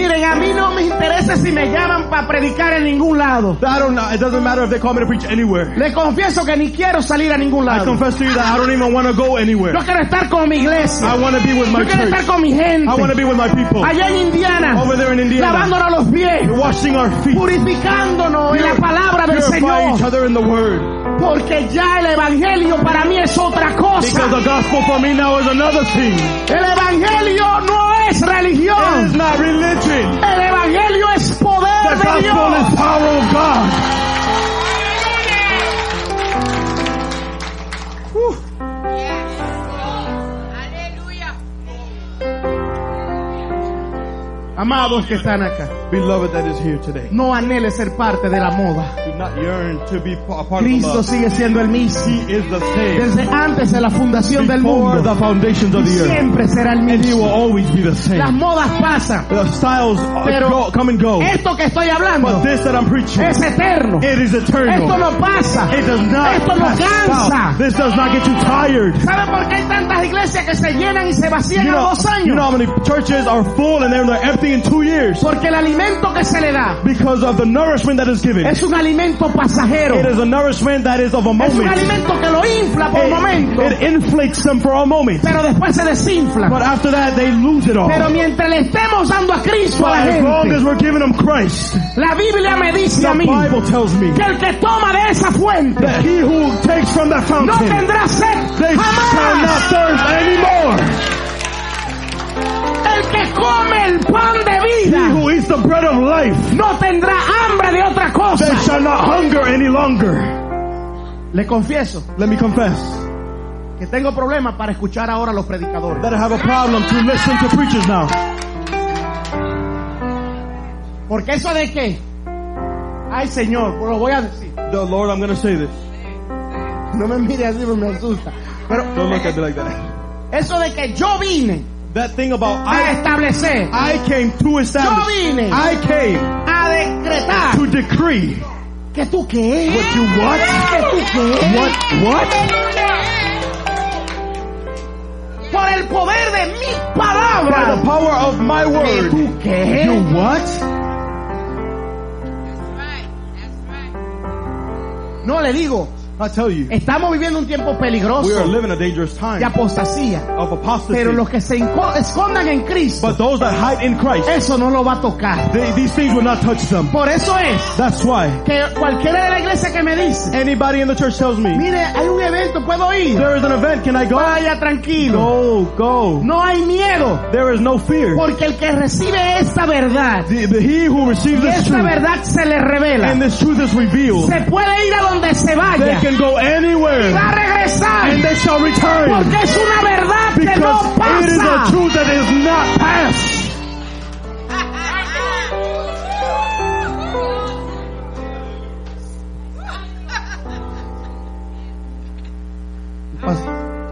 Miren, a mí no me interesa si me llaman para predicar en ningún lado. I don't know. It doesn't matter if they call me to preach anywhere. Le confieso que ni quiero salir a ningún I lado. confess to you that I don't even want to go anywhere. Yo quiero estar con mi iglesia. I want to be with my Yo quiero estar con mi gente. I want to be with my people. Allá en Indiana. Over there in Indiana. Lavándonos los pies. Washing our feet. Purificándonos en la palabra del Purifying each Señor. other in the word. Porque ya el evangelio para mí es otra Because cosa. the gospel for me now is another thing. El evangelio no es It is religión. not religion. El evangelio es The poder de gospel is Dios. power of God. Amados que están acá, Beloved that is here today. no anhele ser parte de la moda. Do not yearn to be a part of the Cristo love. sigue siendo el mismo. He is the same. Desde antes de la fundación del mundo. the foundations of Y the earth. siempre será el And he will mismo. always be the same. Las modas pasan. The styles uh, Pero go, come and go. esto que estoy But hablando this that I'm preaching, es eterno. it is eternal. Esto no pasa. It does not Esto no cansa. out. This does not get you tired. ¿Sabe por qué hay tantas iglesias que se llenan y se vacían You a know, dos you know how años? many churches are full and they're, they're in two years Porque el alimento que se le da because of the nourishment that is given. es un alimento pasajero. It is a nourishment that is of a Es un moment. alimento que lo infla por un momento, It, it inflates them for a moment. pero después se desinfla. But after that, they lose it all. Pero mientras le estemos dando a Cristo But a la as long as we're giving them Christ, la Biblia me dice the a mí Bible tells me que el que toma de esa fuente that he who takes from that no fountain, tendrá sed they shall not thirst anymore. El que come el pan de He vida who eats the bread of life, no tendrá hambre de otra they cosa. shall not hunger any longer. Le confieso Let me confess que tengo problemas para escuchar ahora a los predicadores. that I have a problem to listen to preachers now. Porque eso de qué? Ay Señor, lo voy a decir. The Lord, I'm going to say this. No me mire así, me asusta. Pero Don't look at me like that. eso de que yo vine That thing about a I, establecer, I came to yo establish. vine I came a decretar to decree. que tú qué, What you what? que tú qué, What? What? por el poder de mi By the power of my word. ¿Que word. tú qué? You what? No le digo, I tell you, estamos viviendo un tiempo we are peligroso living a dangerous de time apostasía. of apostasy. Pero los que se escondan en Cristo, But those that hide in Christ, eso no lo va a tocar. they, these things will not touch them. Por eso es That's why. que cualquiera de la iglesia que me dice, Anybody in the church tells me, mire, hay un evento, puedo ir. there is an event, can I go? Vaya tranquilo. Go, go. No hay miedo, There is no fear. porque el que recibe esta verdad, The, the, he who receives y this esta truth, verdad se le revela, and this truth is revealed, se puede ir a donde se vaya can go y va a anywhere, regresar, and they shall return. porque es una verdad que no Because it is a pasa. truth that is not past. Pas-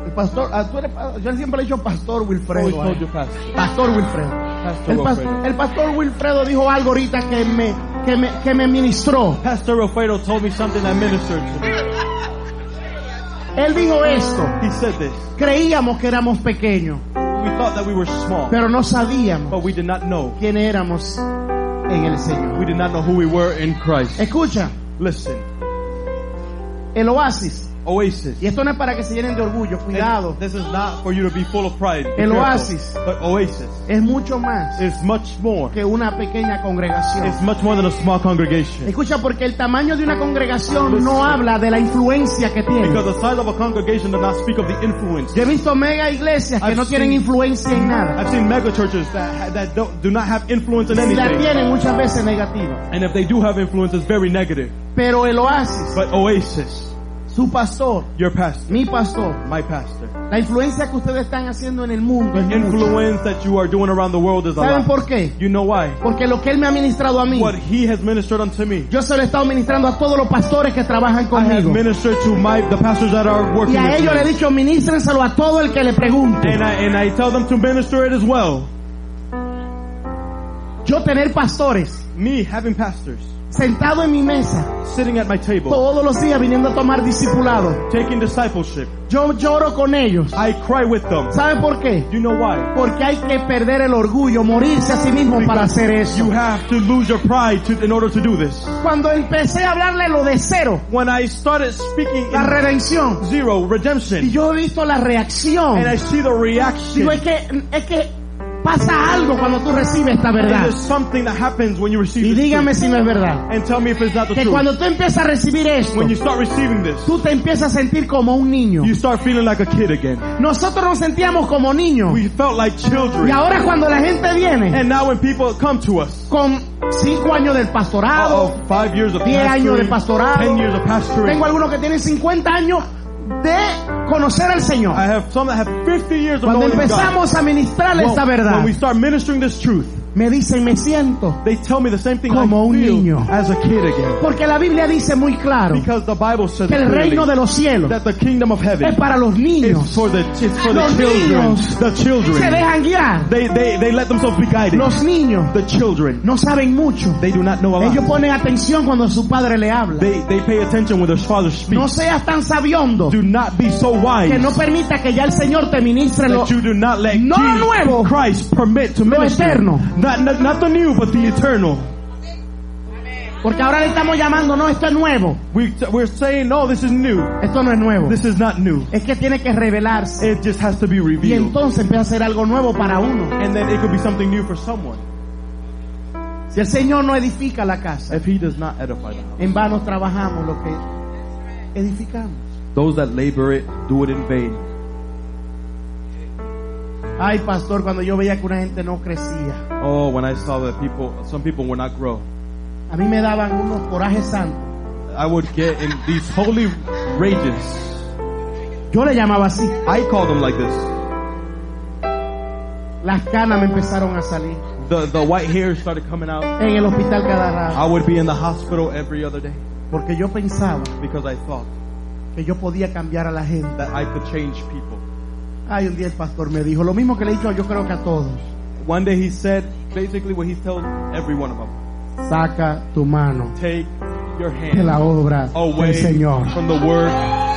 El pastor, ah, tú eres pa- yo siempre le he dicho pastor Wilfredo. You pastor. Pastor Wilfredo. Pastor El, pas- Wilfredo. el pastor Wilfredo dijo algo ahorita que me, que me, que me ministró. Pastor Alfredo told me something that ministered to me. Él dijo esto. He said this. Creíamos que éramos pequeños, We thought that we were small, pero no sabíamos but we did not know. quién éramos en el Señor. We did not know who we were in Christ. Escucha, Listen, el oasis. Oasis. Y esto no es para que se llenen de orgullo, cuidado. And This is not for you to be full of pride. Be El careful. oasis. But Oasis Es mucho más is much more. que una pequeña congregación. It's much more than a small congregation. Escucha, porque el tamaño de una congregación no habla de la influencia que tiene. Because the size of a congregation does not speak of the influence. Yo he visto mega iglesias que I've no tienen seen- influencia en nada. I've seen mega churches that, ha- that don't, do not have influence in Si la anything. tienen muchas veces negativa. And if they do have influence, it's very negative. Pero el oasis, But Oasis, su pastor, your pastor, mi pastor, my pastor, la influencia que ustedes están haciendo en el mundo es the mucha. influence that you are doing around the world is a ¿Saben lot. por qué? You know why? Porque lo que él me ha ministrado a mí, What he has ministered unto me. yo se lo he estado ministrando a todos los pastores que trabajan I have ministered to my the pastors that are working Y a with ellos le he dicho, ministrenselo a todo el que le pregunte. And I and I tell them to minister it as well. Yo tener pastores Me having pastors sentado en mi mesa sitting at my table, todos los días viniendo a tomar discipulado. taking discipleship. Yo lloro con ellos. I cry with them. ¿Sabe por qué? You know why? Porque hay que perder el orgullo, morirse a sí mismo para hacer eso. You have to lose your pride to, in order to do this. Cuando empecé a hablarle lo de cero, When I started speaking la redención, zero y redemption, yo he visto la reacción, and I see the reaction, digo, es que, es que pasa algo cuando tú recibes esta verdad. there's something that happens when you receive Y dígame si no es verdad. And tell me if it's not the Que cuando tú empiezas a recibir esto, When you start receiving this, tú te empiezas a sentir como un niño. you start feeling like a kid again. Nosotros nos sentíamos como niños. We felt like Y children. ahora cuando la gente viene And now when people come to us, con cinco años del pastorado, oh, five years of 10 años de pastoring, pastorado, ten years of pastoring. tengo algunos que tienen 50 años de conocer al Señor. I have some that have 50 years of Cuando knowing God. a ministrarle Well, esta verdad, When we start ministering this truth, me dicen, me siento. they tell me the same thing Como I un feel niño. as a kid again. Porque la Biblia dice muy claro Because the Bible says que el clearly reino de los cielos that the kingdom of heaven es para los is niños. for the it's for the Los children. niños The Se dejan guiar. They they they let themselves be guided. Los niños The children. no saben mucho. They do not know a Ellos ponen atención cuando su padre le habla. They they pay attention when their father No speaks. seas tan sabiondo Do not be so wise que no permita que ya el Señor te ministre lo, that you do not let no Jesus- nuevo, Christ permit to lo minister. eterno. Not, not not the new, but the eternal. Porque ahora le estamos llamando, no, esto es nuevo. We we're saying no, this is new. Esto no es nuevo. This is not new. Es que tiene que revelarse. It just has to be Y revealed. entonces empieza a ser algo nuevo para uno. And then it could be something new for someone. Si el Señor no edifica la casa, If he does not edify them. en vano trabajamos lo que edificamos. Those that labor it, do it in vain. Ay, pastor, cuando yo veía que una gente no crecía, Oh, when I saw that people, some people would not grow. a mí me daban unos corajes santos. I would get in these holy rages. Yo le llamaba así. I call them like this. Las canas me empezaron a salir. The, the white hairs started coming out. En el hospital cada rato. I would be in the hospital every other day Porque yo pensaba because I thought que yo podía cambiar a la gente. that I could change people. Ay, un día el pastor me dijo, lo mismo que le he dicho yo creo que a todos. One day he said basically what he tells every one of them. Saca tu mano Take de la obra del Señor. from the word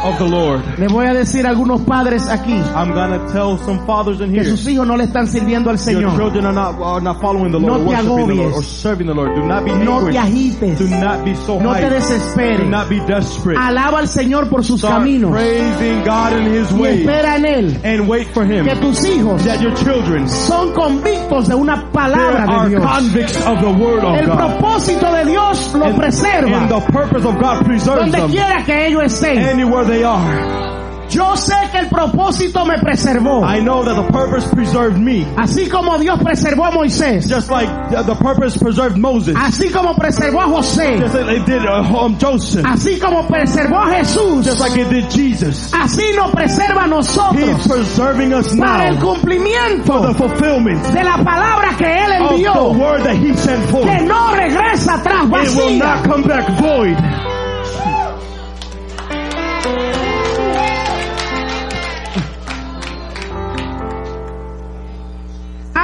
of the Lord. Le voy a decir a algunos padres aquí I'm gonna tell some fathers in que here. sus hijos no le están sirviendo al Your Señor. children are not, are not following the No Lord, te worshiping the agobies. Lord, or serving the Lord. Do not be No te agites. Do not be so No te hyped. Do desesperes. not be desperate. Alaba al Señor por sus Start caminos praising God in His y espera en Él and wait for Him. que tus hijos That your children son convictos de una palabra de Dios. convicts of the Word of El God. propósito de lo And, preserva and the purpose of God preserves donde them quiera que ellos estén. anywhere they are. Yo sé que el propósito me preservó. I know that the purpose preserved me. Así como Dios preservó a Moisés. Just like the, purpose preserved Moses. Así como preservó a José. Just like it did uh, um, Joseph. Así como preservó a Jesús. Just like it did Jesus. Así nos preserva a He's nosotros preserving us para el now cumplimiento for the fulfillment de la palabra que Él of envió. the word that He sent forth. Que no regresa atrás It will vacía. not come back void.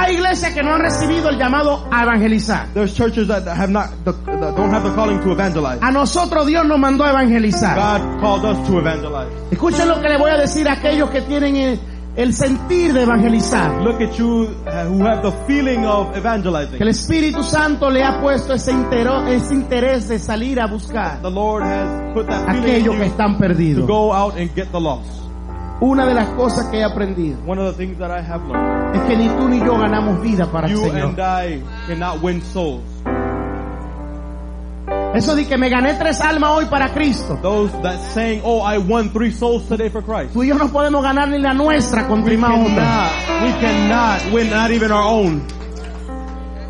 Hay iglesias que no han recibido el llamado a evangelizar. There's churches that have not, that don't have the calling to evangelize. A nosotros Dios nos mandó a evangelizar. God called us to evangelize. Escuchen lo que le voy a decir a aquellos que tienen el, el sentir de evangelizar. Look at you uh, who have the feeling of Que evangelizing. el Espíritu Santo le ha puesto ese, intero- ese interés de salir a buscar The Lord has put that feeling in aquellos que you están to perdidos. go out and get the lost. Una de las cosas que he aprendido One of the things that I have learned, es que ni tú ni yo ganamos vida para el you Señor. and I cannot win souls. Eso de que me gané tres almas hoy para Cristo. Those that saying, oh, I won three souls today for Christ. Tú y yo no podemos ganar ni la nuestra con We prima we cannot win not even our own.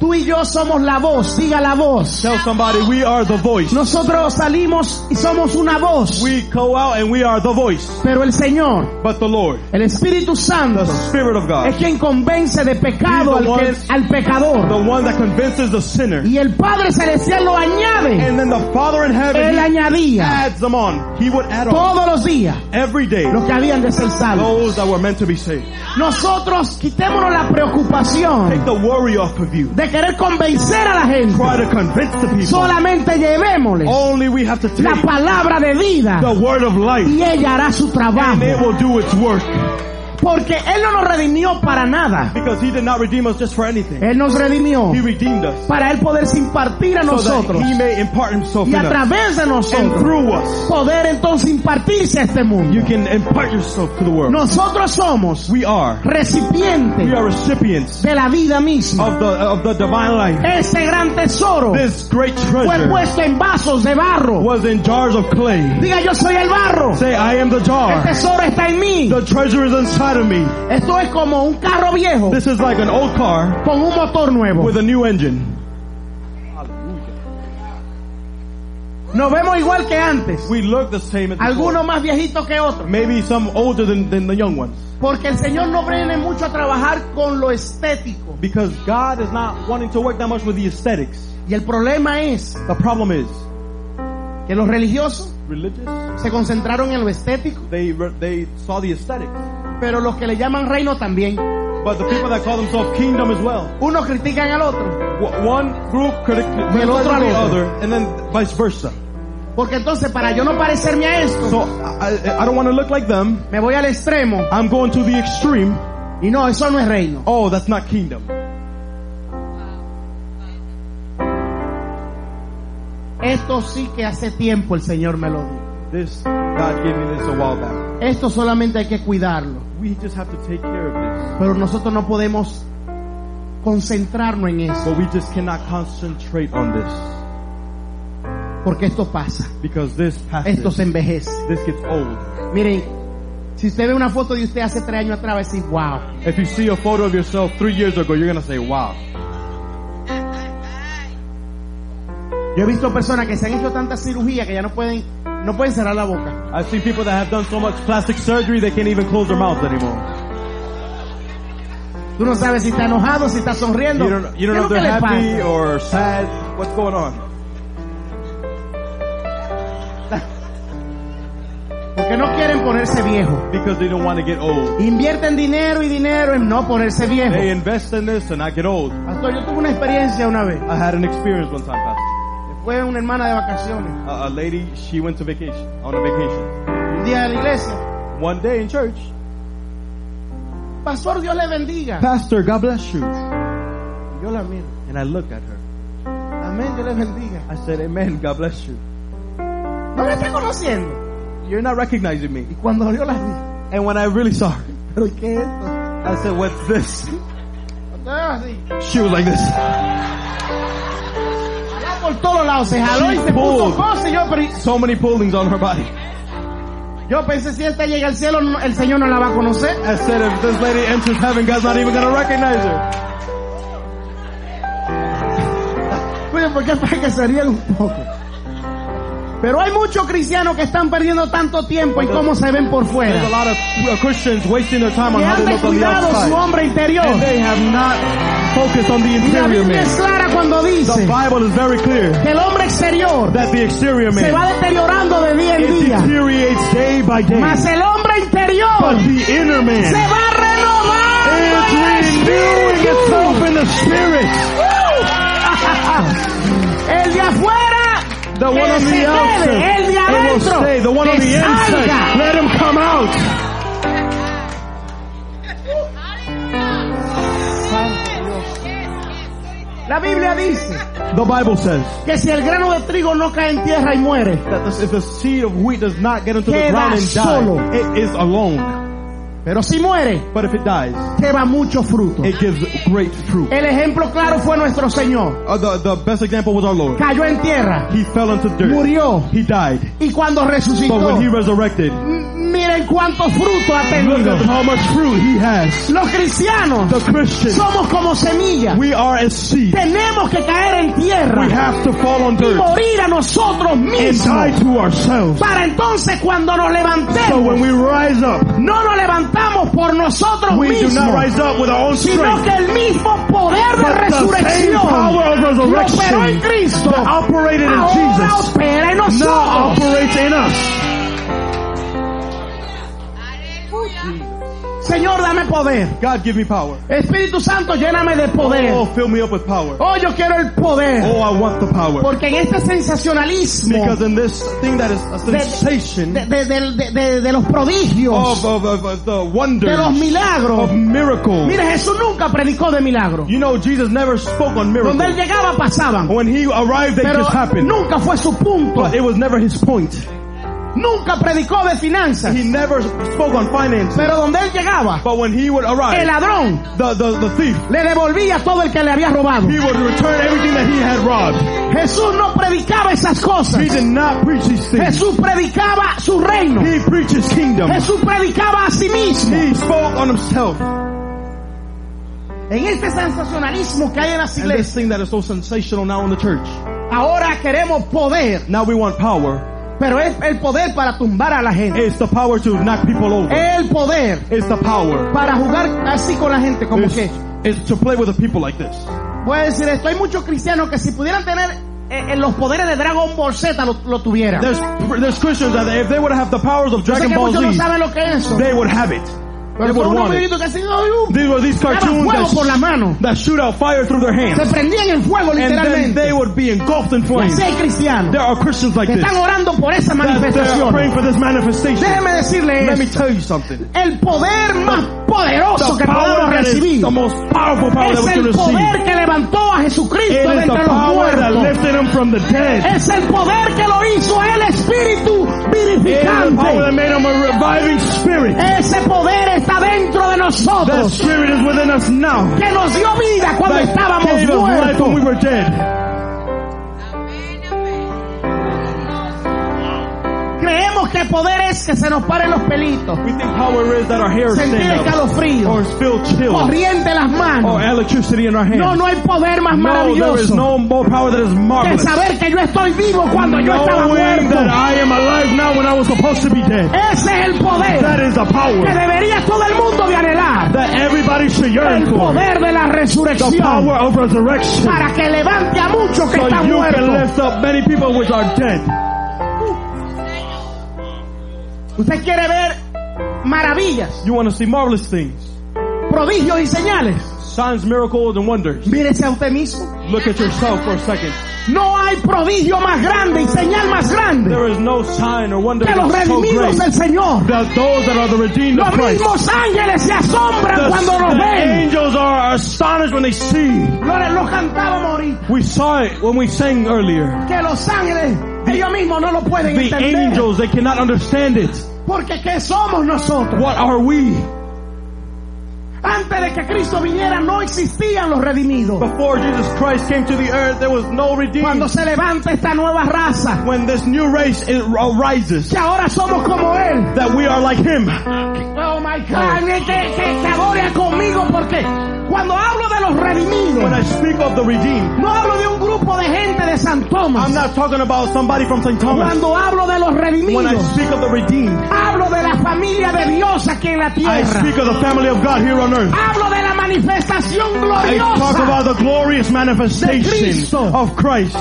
Tú y yo somos la voz, diga la voz. Tell somebody we are the voice. Nosotros salimos y somos una voz. We go out and we are the voice. Pero el Señor, But the Lord, el Espíritu Santo, the Spirit of es God, quien convence de pecado al, que- one- al pecador. the one that convinces the sinner. Y el Padre Celestial lo añade. And then the Father in heaven, Él he añadía adds them on. He would add on todos los días every day los que habían de ser salvos. those that were meant to be saved. Nosotros quitémonos la preocupación Take the worry off of you. de querer convencer a la gente. Try to convince the people. Solamente llevémosles Only we have to la palabra de vida the word of life y ella hará su and it trabajo. will do its work. Porque Él no nos redimió para nada. Because he did not redeem us just for anything. Él nos redimió He redeemed us para Él poderse impartir a so nosotros that he may impart himself y a través de nosotros us, poder entonces impartirse a este mundo. you can impart yourself to the world. Nosotros somos We are. We recipientes are recipients de la vida misma. of the, of the divine life. Este gran tesoro This great fue treasure puesto en vasos de barro. was in jars of clay. Diga yo soy el barro. Say, I am the El jar. tesoro está en mí. The treasure is inside of me. Esto es como un carro viejo This is like an old car con un motor nuevo. with a new engine. Nos vemos igual que antes. We look the same as before. Algunos más viejitos que otros. Maybe some older than, than the young ones. Porque el Señor no viene mucho a trabajar con lo estético. Because God is not wanting to work that much with the aesthetics. Y el problema es The problem is, que los religiosos religious, se concentraron en lo estético, they saw the aesthetics. Pero los que le llaman reino también. But the people that call themselves kingdom as well. Unos critican al otro. One group critic Del otro al the otro. other, and then vice versa. Porque entonces para yo no parecerme a esto, So I, I- I don't want to look like them. me voy al extremo. I'm going to the extreme. Y no, eso no es reino. Oh, that's not kingdom. Esto sí que hace tiempo el Señor me lo dio. This God gave me this a while back. Esto solamente hay que cuidarlo. We just have to take care of this. Pero nosotros no podemos concentrarnos en eso. But we just cannot concentrate on this Porque esto pasa. because this Esto passes. se envejece. This gets old. Miren, si usted ve una foto de usted hace tres años atrás, va a decir, wow. If you see a photo of yourself three years ago, you're gonna say, "Wow." Yo he visto personas que se han hecho tanta cirugía que ya no pueden, no pueden cerrar la boca. I've seen people that have done so much plastic surgery they can't even close their mouths anymore. Tú no sabes si está enojado, si está sonriendo. You don't, you don't ¿Qué know if they're happy pasa? or sad. What's going on? Porque no quieren ponerse viejo. Because they don't want to get old. Invierten dinero y dinero en no ponerse viejo. They invest in this and not get old. Pastor, yo tuve una experiencia una vez. I had an experience one time, Pastor. Fue una hermana de vacaciones. A, a lady, she went to vacation, on a vacation. Un día de la iglesia, One day in church, Pastor, Dios le bendiga. Pastor, God bless you. Yo la miro. And I look at her. Amén, Dios le bendiga. I said, Amen, God bless you. No me está conociendo. You're not recognizing me. Y cuando yo la vi, And when I really saw her, pero qué es esto? I said, What's this? Así. She was like this. Por todos lados se jaló y se puso pulled. cosas y yo, pero So many pullings on her body. yo pensé si esta llega al cielo, el Señor no la va a conocer. I said, if this lady enters heaven, God's not even gonna recognize her. Oye, ¿por qué para que se ríen un poco? Pero hay muchos cristianos que están perdiendo tanto tiempo en cómo se ven por There's a fuera. lot of uh, Christians wasting their time on how han they look on the descuidado su outside. hombre interior. And they have not focused on the interior Biblia es man. clara cuando The dice Bible is very clear que el hombre exterior that the exterior se va man deteriorando de día en it día. deteriorates day by day. Mas el hombre interior But the inner se man va renovando is renewing itself in the spirit. El de afuera, The one on the outside, El de it will stay. The one on the inside, salga. let him come out. La Biblia dice The Bible says que si el grano de trigo no cae en tierra y muere, that this, if the seed of wheat does not get into the Queda ground and solo. die, it is alone. pero si muere, But if it dies, lleva mucho fruto. it gives great fruit. El ejemplo claro fue nuestro Señor. Uh, the, the best example was our Lord. Cayó en tierra, He fell into dirt. murió He died. y cuando resucitó. But when he resurrected, miren cuánto fruto ha tenido. look at how much fruit he has. Los cristianos The Christian, somos como semillas. we are as seed. Tenemos que caer en tierra. We have to fall on y dirt morir a nosotros mismos. and die to ourselves. Para entonces cuando nos levantemos. So when we rise up, no nos levantamos por nosotros we do not rise up with our own strength. sino que el mismo poder de But the same resurrección. power of que operó en resurrection Cristo. that operated in ahora Jesus opera en now nosotros. Señor, dame poder. God, give me power. Espíritu Santo, lléname de poder. Oh, fill me up with power. Oh, yo quiero el poder. Oh, I want the power. Porque en este sensacionalismo Because in this thing that is a sensation de, de- de- de- los prodigios, of, of, of, the de los wonders, milagros. of miracles. Mire, Jesús nunca predicó de milagros. You know, Jesus never spoke on Donde él miracles. llegaba pasaban. When he arrived, they Pero just happened. nunca fue su punto. But it was never his point. Nunca predicó de finanzas. He never spoke on finances. Pero donde él llegaba, But when he would el arrive, ladrón the, the, the thief, le devolvía todo el que le había robado. he would return everything that he had robbed. Jesús no predicaba esas cosas. He did not preach these things. Jesús predicaba su reino. He preached his kingdom. Jesús predicaba a sí mismo. He spoke on himself. En este sensacionalismo que hay en las And this iglesias, thing that is so sensational now in the church. ahora queremos poder, Now we want power. Pero es el poder para tumbar a la gente. It's the power to knock people over. El poder It's the power. para jugar así con la gente, como It's, que it's to play with the people like this. voy a decir esto, hay muchos cristianos que si pudieran tener eh, eh, los poderes de Dragon Ball Z lo, lo tuvieran. There's, there's Christians that if they would have the powers of Dragon Ball muchos no Z, saben lo que es eso. they would have it. Pero They would son unos want it. muñequitos que así, ay, uh, These were these cartoons that, that shoot out fire through their hands. fuego And then they would be engulfed in flames. There are Christians like this. That they're manifestación. praying for this manifestation. Let me tell you something. El poder más poderoso The que podemos power that is recibir the most powerful power es el poder que levantó a Jesucristo de is entre the los power that muertos. lifted him from the dead. Es el poder que lo hizo el Espíritu It is the power that vivificante. made him a reviving spirit. Ese poder está dentro de That nosotros. spirit is within us now. Que nos dio vida cuando That estábamos muertos. Creemos que poder es que se nos paren los pelitos. We think power is that our hair Sentir stand up. escalofrío. Or feel chill. Corriente en las Or manos. electricity in our hands. No, no hay poder más No, there is maravilloso no more power that is que saber que yo estoy vivo cuando yo estaba muerto. that I am alive now when I was supposed to be dead. Ese es el poder That is the que debería todo el mundo de anhelar. that everybody should yearn El for. poder de la The resurrección power of resurrection. para que levante a muchos que So están you can muertos. lift up many people which are dead. Usted quiere ver maravillas, You want to see marvelous things. prodigios y señales. Signs, miracles, and wonders. Mírese a usted mismo. Look at yourself for a second. No hay prodigio más grande y señal más grande There is no sign or wonder que los that's so del Señor. that those that are the redeemed Los of Christ. mismos ángeles se asombran The, cuando the ven. angels are astonished when they see. Lo, lo cantábamos ahorita. We saw it when we sang earlier. Que los ángeles, ellos mismos no lo pueden The entender. angels, they cannot understand it. Porque ¿qué somos nosotros? What are we? Antes de que Cristo viniera no existían los redimidos. Before Jesus Christ came to the earth, there was no redeemed. Cuando se levanta esta nueva raza, When this new race arises, que ahora somos como Él. that we are like Him. Oh my God, que, que, que adoren conmigo porque cuando hablo de los When redimidos, I speak of the redeemed, no hablo de un grupo de gente de San Tomás. I'm not talking about somebody from St. Thomas. Cuando hablo de los When I redimidos, speak of the redeemed, hablo de la familia de Dios aquí en la I tierra. speak of the family of God here on Hablo de la manifestación I talk about the glorious manifestation of Christ.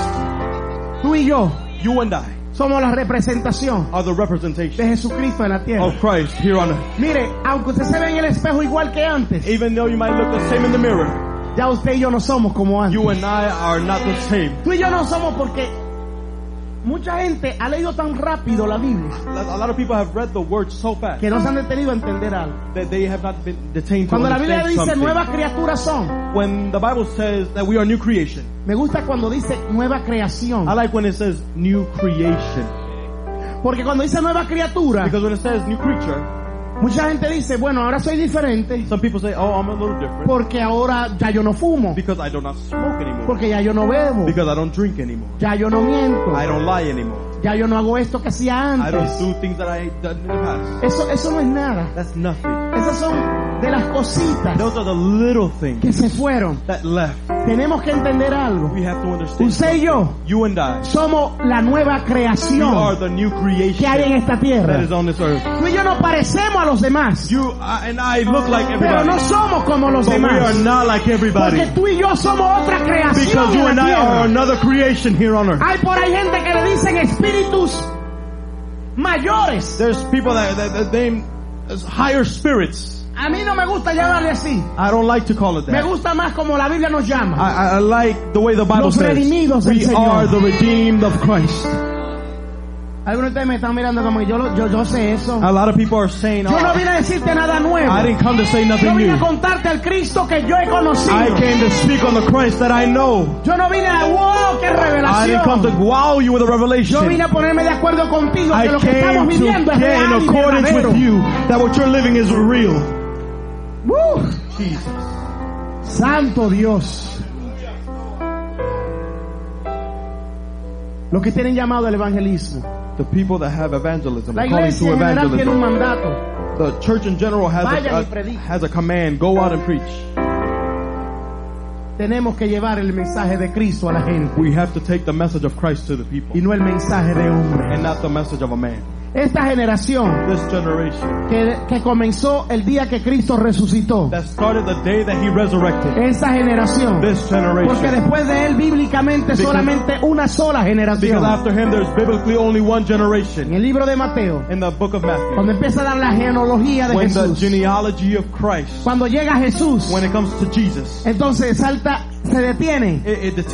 Tú y yo You and I somos la representación are the de representation Jesucristo en la tierra. of Christ here on earth. Mire, aunque usted se ve en el espejo igual que antes, Even though you might look the same in the mirror, ya usted y yo no somos como antes. you and I are not the same. Tú y yo no somos porque mucha gente ha leído tan rápido la Biblia A lot of people have read the word so fast que no se han detenido a entender algo. that they have not been detained Cuando la Biblia dice something. nuevas criaturas son, When the Bible says that we are new creation, me gusta cuando dice nueva creación. I like when it says new creation. Porque cuando dice nueva criatura, Because when it says new creature, mucha gente dice, bueno, ahora soy diferente some people say, oh, I'm a little different porque ahora ya yo no fumo, because I do not smoke anymore. porque ya yo no bebo, Because I don't drink anymore. ya yo no miento, I don't lie anymore. ya yo no hago esto que hacía I don't antes. do things that I done in the past. Eso, eso no es nada. That's nothing. Esas son de las cositas Those are the little que things se fueron. that left. Tenemos que entender algo. We have to understand. Usted y yo. You and I, somos la nueva we are creación the new que creation hay en esta that tierra. is on this earth. Tú y yo no parecemos a los demás, You and I look like pero everybody, no somos como los but we are not like everybody. Porque tú y yo somos otra creación Because you en and I are another creation here on earth. Hay por ahí gente que le dicen espíritus mayores. There's people that, that, that name as higher spirits. A mí no me gusta llamarle así. I don't like to call it that. Me gusta más como la Biblia nos llama. I, I- I like the way the Bible Los says. redimidos del We Señor. are the redeemed of Christ. Algunos de ustedes me están mirando como que yo, lo- yo, yo sé eso. A lot of people are saying, Yo no vine a decirte nada nuevo. I didn't come to say Yo nothing vine a new. contarte al Cristo que yo he conocido. I came to speak on the Christ that I know. Yo no vine a, wow, qué I didn't come to revelación. wow you with a Yo revelation. vine a ponerme de acuerdo contigo que I lo que estamos came to viviendo es real in accordance verdadero. with you that what you're living is real. Uh, Jesus. Santo Dios. Los que tienen llamado al evangelismo. The people that have evangelism, are calling to en tiene un evangelism. The church in general has a, a, has a command, go out and preach. Tenemos que llevar el mensaje de Cristo a la gente We have to take the message of Christ to the y people no el mensaje de hombre. and not the message of a man. Esta generación This generation que, que comenzó el día que Cristo resucitó. that started the day that he resurrected. Esa generación. This Porque generation. después de él bíblicamente Because- solamente una sola generación. after him there's biblically only one En generation. el libro de Mateo, In the book of Matthew. cuando empieza a dar la genealogía de When the Jesús, genealogy of Christ, cuando llega Jesús, when it comes to Jesus, entonces salta, se detiene, it, it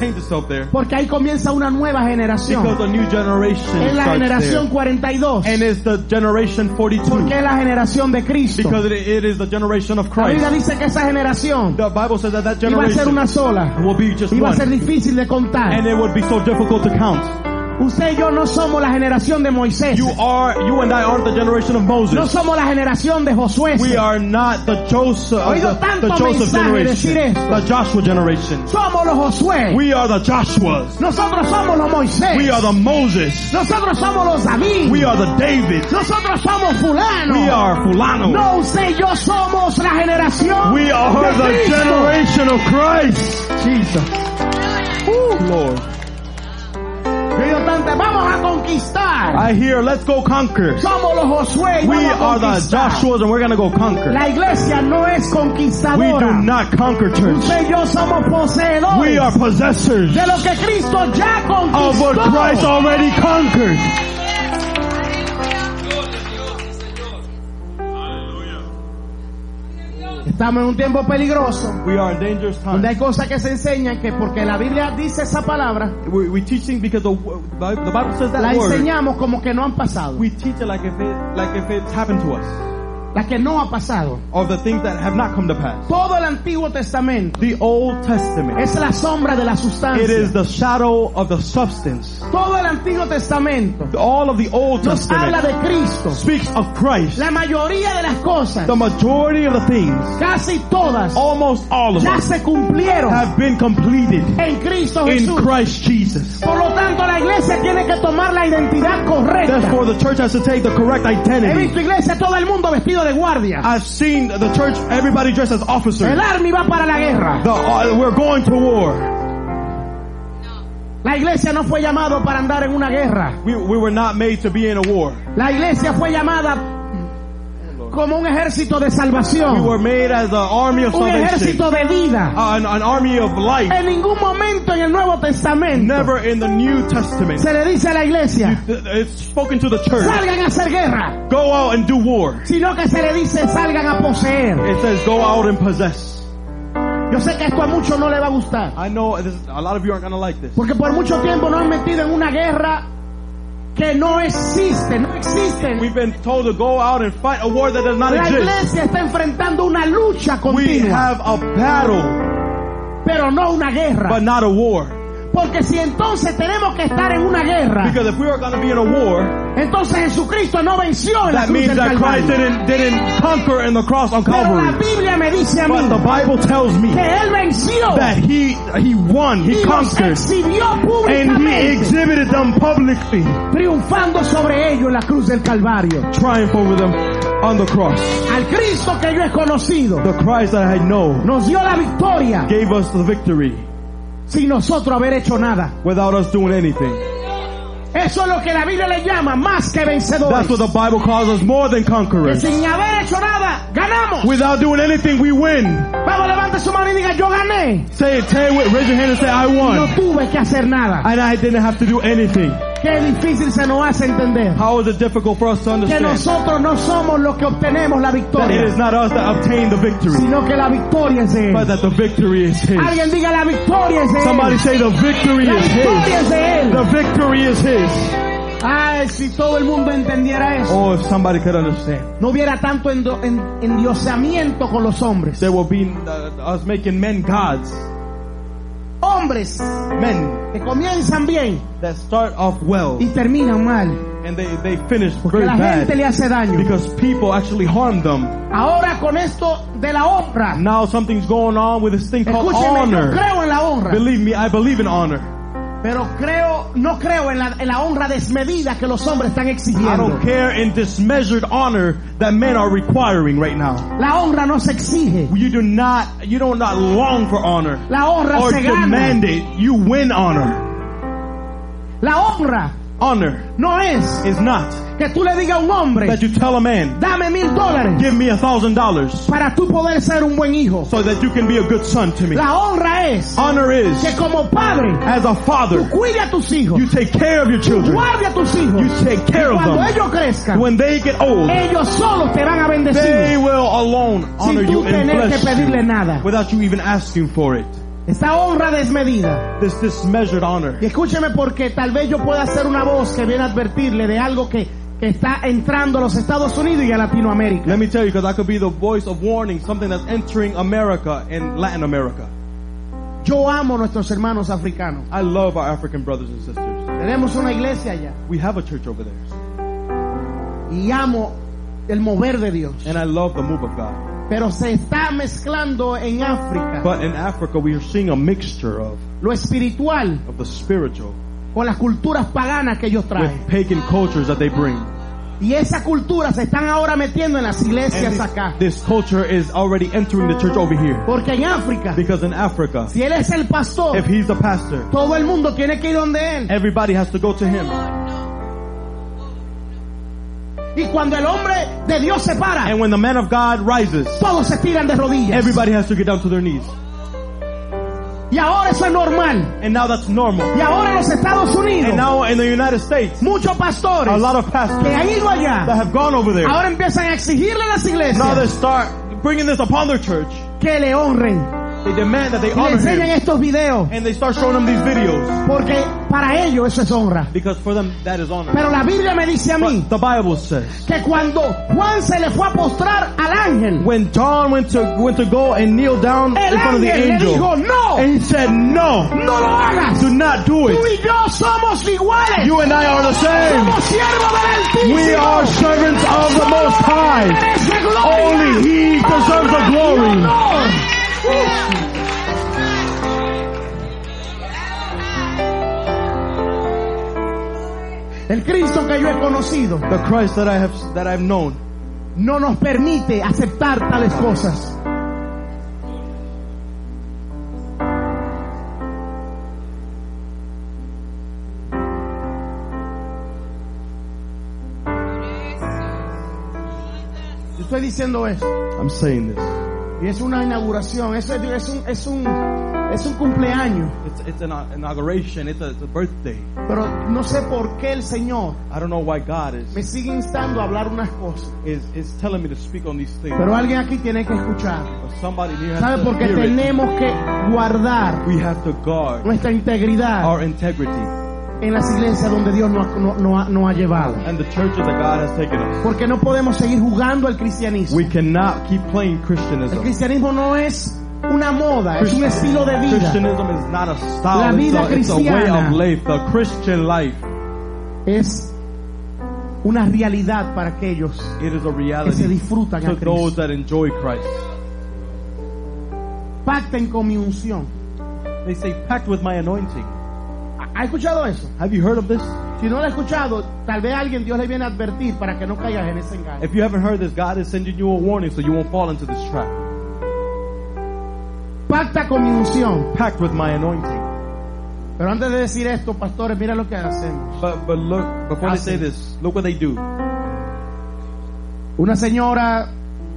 there. porque ahí comienza una nueva generación. generation Es la generación there. 42, And it's the generation 42. porque es la generación de Cristo. Because it, it is the generation of La Biblia Christ. dice que esa generación The Bible says that that iba a ser una generation sola, will be just iba a ser difícil de contar. And it would be so difficult to count. Usted y yo no somos la generación de Moisés, You are, you and I aren't the generation of no Moses. somos la generación de Josué. We are not the Joseph, uh, Oído the, tanto the Joseph mensaje decir generation, esto. the Joshua generation. Somos los Josué. We are the Joshuas. Nosotros somos los Moisés. We are the Moses. Nosotros somos los David. We are the David. Nosotros somos fulano. We are Fulano. No, usted y yo somos la generación We are de the Cristo. generation of Christ. Jesus. Uh, Lord. Yo digo tanto, vamos a conquistar. I hear, let's go conquer. Somos los Josué y We vamos are the. Joshuas and we're gonna go conquer. La iglesia no es We do not conquer church. Usted y yo somos poseedores We are possessors de lo que Cristo ya of what. Christ already conquered. Estamos en un tiempo peligroso We are in dangerous donde hay times. cosas que se enseñan que porque la Biblia dice esa palabra, We, we teach things because the, the Bible says la that word. enseñamos como que no han pasado. We teach it like if it like if it's happened to us, La que no ha pasado. or the things that have not come to pass. Todo el Antiguo Testamento The Old Testament. es la sombra de la sustancia. is the shadow of the substance. Todo el Antiguo Testamento All of the Old nos habla Testament de Cristo. speaks of Christ. La mayoría de las cosas, The majority of the things, casi todas, almost all of ya them, se cumplieron have been completed en Cristo in Christ Jesus. Por lo tanto, la iglesia tiene que tomar la identidad correcta. Therefore, the church has to take the correct He identity. visto iglesia todo el mundo vestido de guardia. I've seen the church, everybody dressed as officers. El army va para la guerra. The, uh, we're going to war. La iglesia no fue llamado para andar en una guerra. We, we were not made to be in a war. La iglesia fue llamada como un ejército de We salvación. were made as an army of Un salvation, ejército de vida. uh, an, an army of life. En ningún momento en el Nuevo Testamento Never in the New Testament. se le dice a la iglesia, It's spoken to the church. salgan a hacer guerra, Go out and do war. sino que se le dice, salgan a poseer. It says go out and possess. Yo sé que esto a muchos no le va a gustar, I know this, a lot of you aren't gonna like this. porque por mucho tiempo nos han metido en una guerra que no existe, no existe. We've been told to go out and fight a war that does not La exist. iglesia está enfrentando una lucha We have a battle, pero no una guerra. but not a war. Porque si entonces tenemos que estar en una guerra, Because if we are gonna be in a war, entonces Jesucristo no venció en la that cruz means del that Christ Calvario. didn't didn't conquer in the cross on Pero la Calvary. Biblia me dice a But the mí Bible tells me que Él venció that he he won, he y los conquered, exhibió and he públicamente, exhibited them publicly, triunfando sobre ellos en la cruz del Calvario. triumph over them on the cross. Al Cristo que yo he conocido The Christ that I know nos dio la victoria gave us the victory sin nosotros haber hecho nada. without us doing anything. Eso es lo que la Biblia le llama más que vencedores. That's what the Bible calls us more than Que conquerors. sin haber hecho nada, ganamos. Without doing anything, we win. Vamos, levante su mano y diga, yo gané. Say it, say it, raise your hand and say, I No won. tuve que hacer nada. And I didn't have to do anything. Qué difícil se nos hace entender. How is it difficult for us to Que understand nosotros no somos los que obtenemos la that it victoria, is not us that obtain the victory, sino que la victoria es de but Él. that the victory is His? Alguien diga, la victoria es de Somebody Él. say the victory La is victoria es His. de Él. The victory is His. Ay, si todo el mundo entendiera eso, Oh, if somebody could understand. no hubiera tanto endiosamiento con los hombres. There will be uh, us making men gods. Hombres Men que comienzan bien that start off well y terminan mal, and they, they finish porque very la gente le hace daño. because people actually harm them. Ahora con esto de la honra, Now something's going on with this thing called escúcheme, yo honor. creo en la honra, Believe me, I believe in honor. Pero creo, no creo en la, en la honra desmedida que los hombres están I don't care in this measured honor that men are requiring right now. La honra no se exige, You do not, you do not long for honor la honra or se gana. it. You win honor. La honra Honor no es is not que tú le digas a un hombre, that you tell a man, dame mil dólares give me a thousand dollars para tú poder ser un buen hijo. so that you can be a good son to me. La honra es Honor is, que como padre as a father, cuide a tus hijos, you take care of your children. a tus hijos. You take care of cuando them. ellos crezcan, When they get old, ellos solos te van a they will alone honor you tú and bless you without you even asking for it. Esta honra desmedida. This, this measured honor. Y escúcheme porque tal vez yo pueda ser una voz que viene a advertirle de algo que, que está entrando a los Estados Unidos y a Latinoamérica. Let me tell you, because I could be the voice of warning, something that's entering America and Latin America. Yo amo a nuestros hermanos africanos. I love our African brothers and sisters. Tenemos una iglesia allá. We have a church over there. Y amo el mover de Dios. And I love the move of God. Pero se está mezclando en África But in Africa, we are seeing a mixture of, lo espiritual of the spiritual con las culturas paganas que ellos traen. with pagan cultures that they bring. Y esa cultura se están ahora metiendo en las iglesias acá. this, this culture is already entering the church over here. Porque en África, Because in Africa, si él es el pastor, if he's the pastor, todo el mundo tiene que ir donde él. everybody has to go to him. Y cuando el hombre de Dios se para, And when the man of God rises, todos se tiran de rodillas. everybody has to get down to their knees. Y ahora eso es normal. And now that's normal. Y ahora en los Estados And now in the United States, muchos pastores a lot of que pastors han ido that have gone over there, ahora empiezan a exigirle a las now they iglesias start bringing this upon their church, que le honren. They demand that they Y le honor enseñan him. estos videos. And they start showing them these videos. Porque para ellos eso es honra. Because for them, that is honor. Pero la Biblia me dice a mí But the Bible says, que cuando Juan se le fue a postrar al ángel, when John went to, went to go and kneel down el in front of the ángel le dijo, no, and he said, no, no lo hagas. do not do Tú it. y yo somos iguales. You and I are the same. Somos siervos del Altísimo. We are servants of the Most High. Only He deserves the glory. El Cristo que yo he conocido The Christ that I have that I've known no nos permite aceptar tales cosas. Yo estoy diciendo eso. I'm saying this. Y es una inauguración, es, es un, es un, es un cumpleaños. It's it's an inauguration. It's a, it's a birthday. Pero no sé por qué el Señor I don't know why God is me sigue instando a hablar unas cosas. is is telling me to speak on these things. Pero alguien aquí tiene que escuchar. Somebody here ¿Sabe? to Porque it. tenemos que guardar We have to guard nuestra integridad our integrity en las iglesias donde Dios nos ha, no- no ha- ha llevado. and the churches that God has taken us. Porque no podemos seguir jugando al cristianismo. We cannot keep playing El Christianism. cristianismo no es una moda, es un estilo de vida. Christianism is not a La style. It's vida a, it's a way of life. The Christian life. Es una realidad para aquellos It is a que se reality disfrutan to a those Cristo. that enjoy Christ. Pacten con mi unción. They say, packed with my anointing. ¿Ha escuchado eso? Have you heard of this? Si no lo ha escuchado, tal vez alguien Dios le viene a advertir para que no caigas en ese engaño. If you haven't heard this, God is sending you a warning so you won't fall into this trap. Pacta con mi unción. Packed with my anointing. Pero antes de decir esto, pastores, mira lo que hacemos. But but look, before they say Hacen. this, look what they do. Una señora,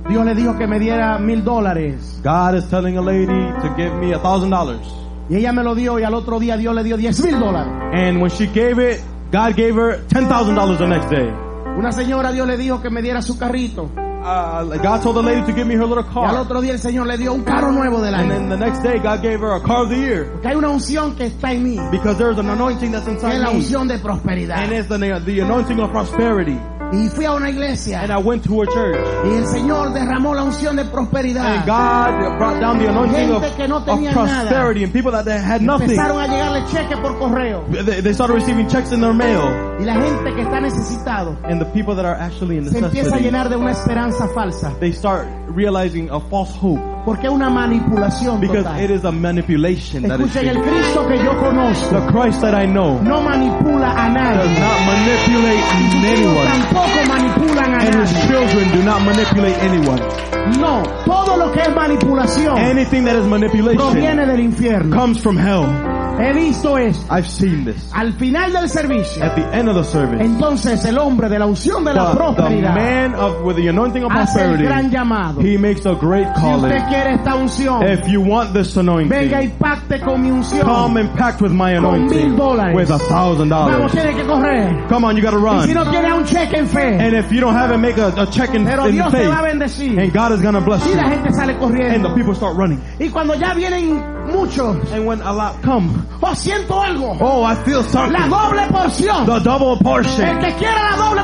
Dios le dijo que me diera mil dólares. God is telling a lady to give me a thousand dollars, Y ella me lo dio y al otro día Dios le dio diez mil dólares. and when she gave it, God gave her ten thousand dollars the next day. Una señora, Dios le dijo que me diera su carrito. Uh, God told the lady to give me her little Y al car, otro día el Señor le dio un carro nuevo del año. and then the next day, God gave her a car of the year Porque hay una unción que está en mí. because there's an anointing that's Que es inside la me, unción de prosperidad. and it's the the anointing of prosperity. Y fui a una iglesia. And I went to a church, Y el Señor derramó la unción de and. God brought down the anointing of, que no of prosperity, and people that they had nothing. Empezaron a llegarle cheques por correo. They, they started receiving checks in their mail, Y la gente que está necesitado and the people that are actually in se empieza a llenar de una esperanza falsa. they start realizing a false hope Porque es una manipulación because total. it is a manipulation that is Escuchen, el Cristo que yo conozco the Christ that I know no manipula a does nadie. not manipulate Sus hijos anyone, tampoco manipulan a and his nadie. children do not manipulate anyone. No, todo lo que es manipulación Anything that is manipulation proviene del infierno. comes from hell. He visto esto. I've seen this. Al final del servicio, At the end of the service, entonces el hombre de la unción de la the, the man of with the anointing of hace el prosperity, gran llamado. he makes a great Si usted quiere esta unción, If you want this venga y anointing, pacte con mi unción. come and packed with my Con anointing mil dólares. with a thousand Vamos, dollars. tiene que correr. Come on, you gotta Y si no run. tiene un cheque en fe, And if you don't have it, make a, a check in, pero in Dios te va a faith, bendecir. and God is gonna bless Y you. la gente sale And the people start running. Y cuando ya vienen muchos, And when a lot come, oh, siento algo. oh, I feel La something. doble porción. The double El portion. que quiera la doble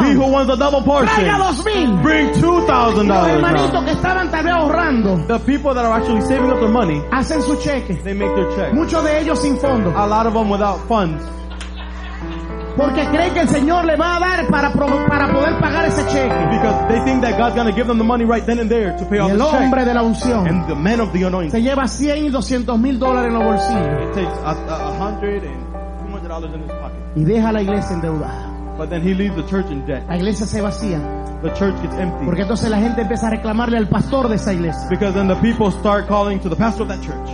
He who wants the double portion. traiga dos mil. bring two thousand Los dollars hermanitos now. que estaban tal vez ahorrando, The people that are actually saving up their money, hacen su cheque. they make their check. Muchos de ellos sin fondo. A lot of them without funds Porque creen que el Señor le va a dar para, pro- para poder pagar ese cheque. because they think that God's gonna give them the money right then and there to pay off el the hombre check. de la unción And the man of the anointing, se lleva 100 y 200 mil dólares en los bolsillos it takes a, a a hundred and two hundred dollars in his pocket. y deja la iglesia endeudada. But then he leaves the church in debt. La iglesia se vacía. The church gets empty. Porque entonces la gente empieza a reclamarle al pastor de esa iglesia. Because then the people start calling to the pastor of that church.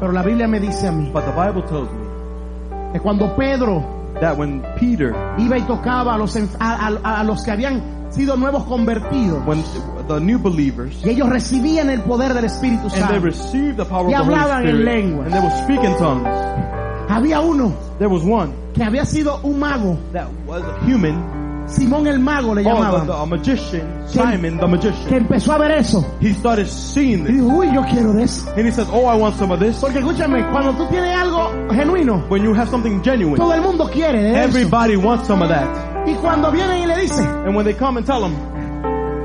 Pero la Biblia me dice a mí But the Bible tells me que cuando Pedro that when Peter, iba y tocaba a los, a, a- a los que habían sido nuevos convertidos. when the new believers, y ellos recibían el poder del Espíritu Santo and they received the power Y of the Holy hablaban en Spirit, lenguas. and they would speak in tongues, había uno there was one que había sido un mago. that was a human Simón el mago le Oh, the, the, magician, Simon the que magician. empezó a ver eso. He started seeing Y this. dijo, uy, yo quiero de eso. And he says, oh, I want some of this. Porque escúchame, cuando tú tienes algo genuino, When you have something genuine, todo el mundo quiere de eso. everybody wants some of that. Y cuando vienen y le dicen, And when they come and tell them,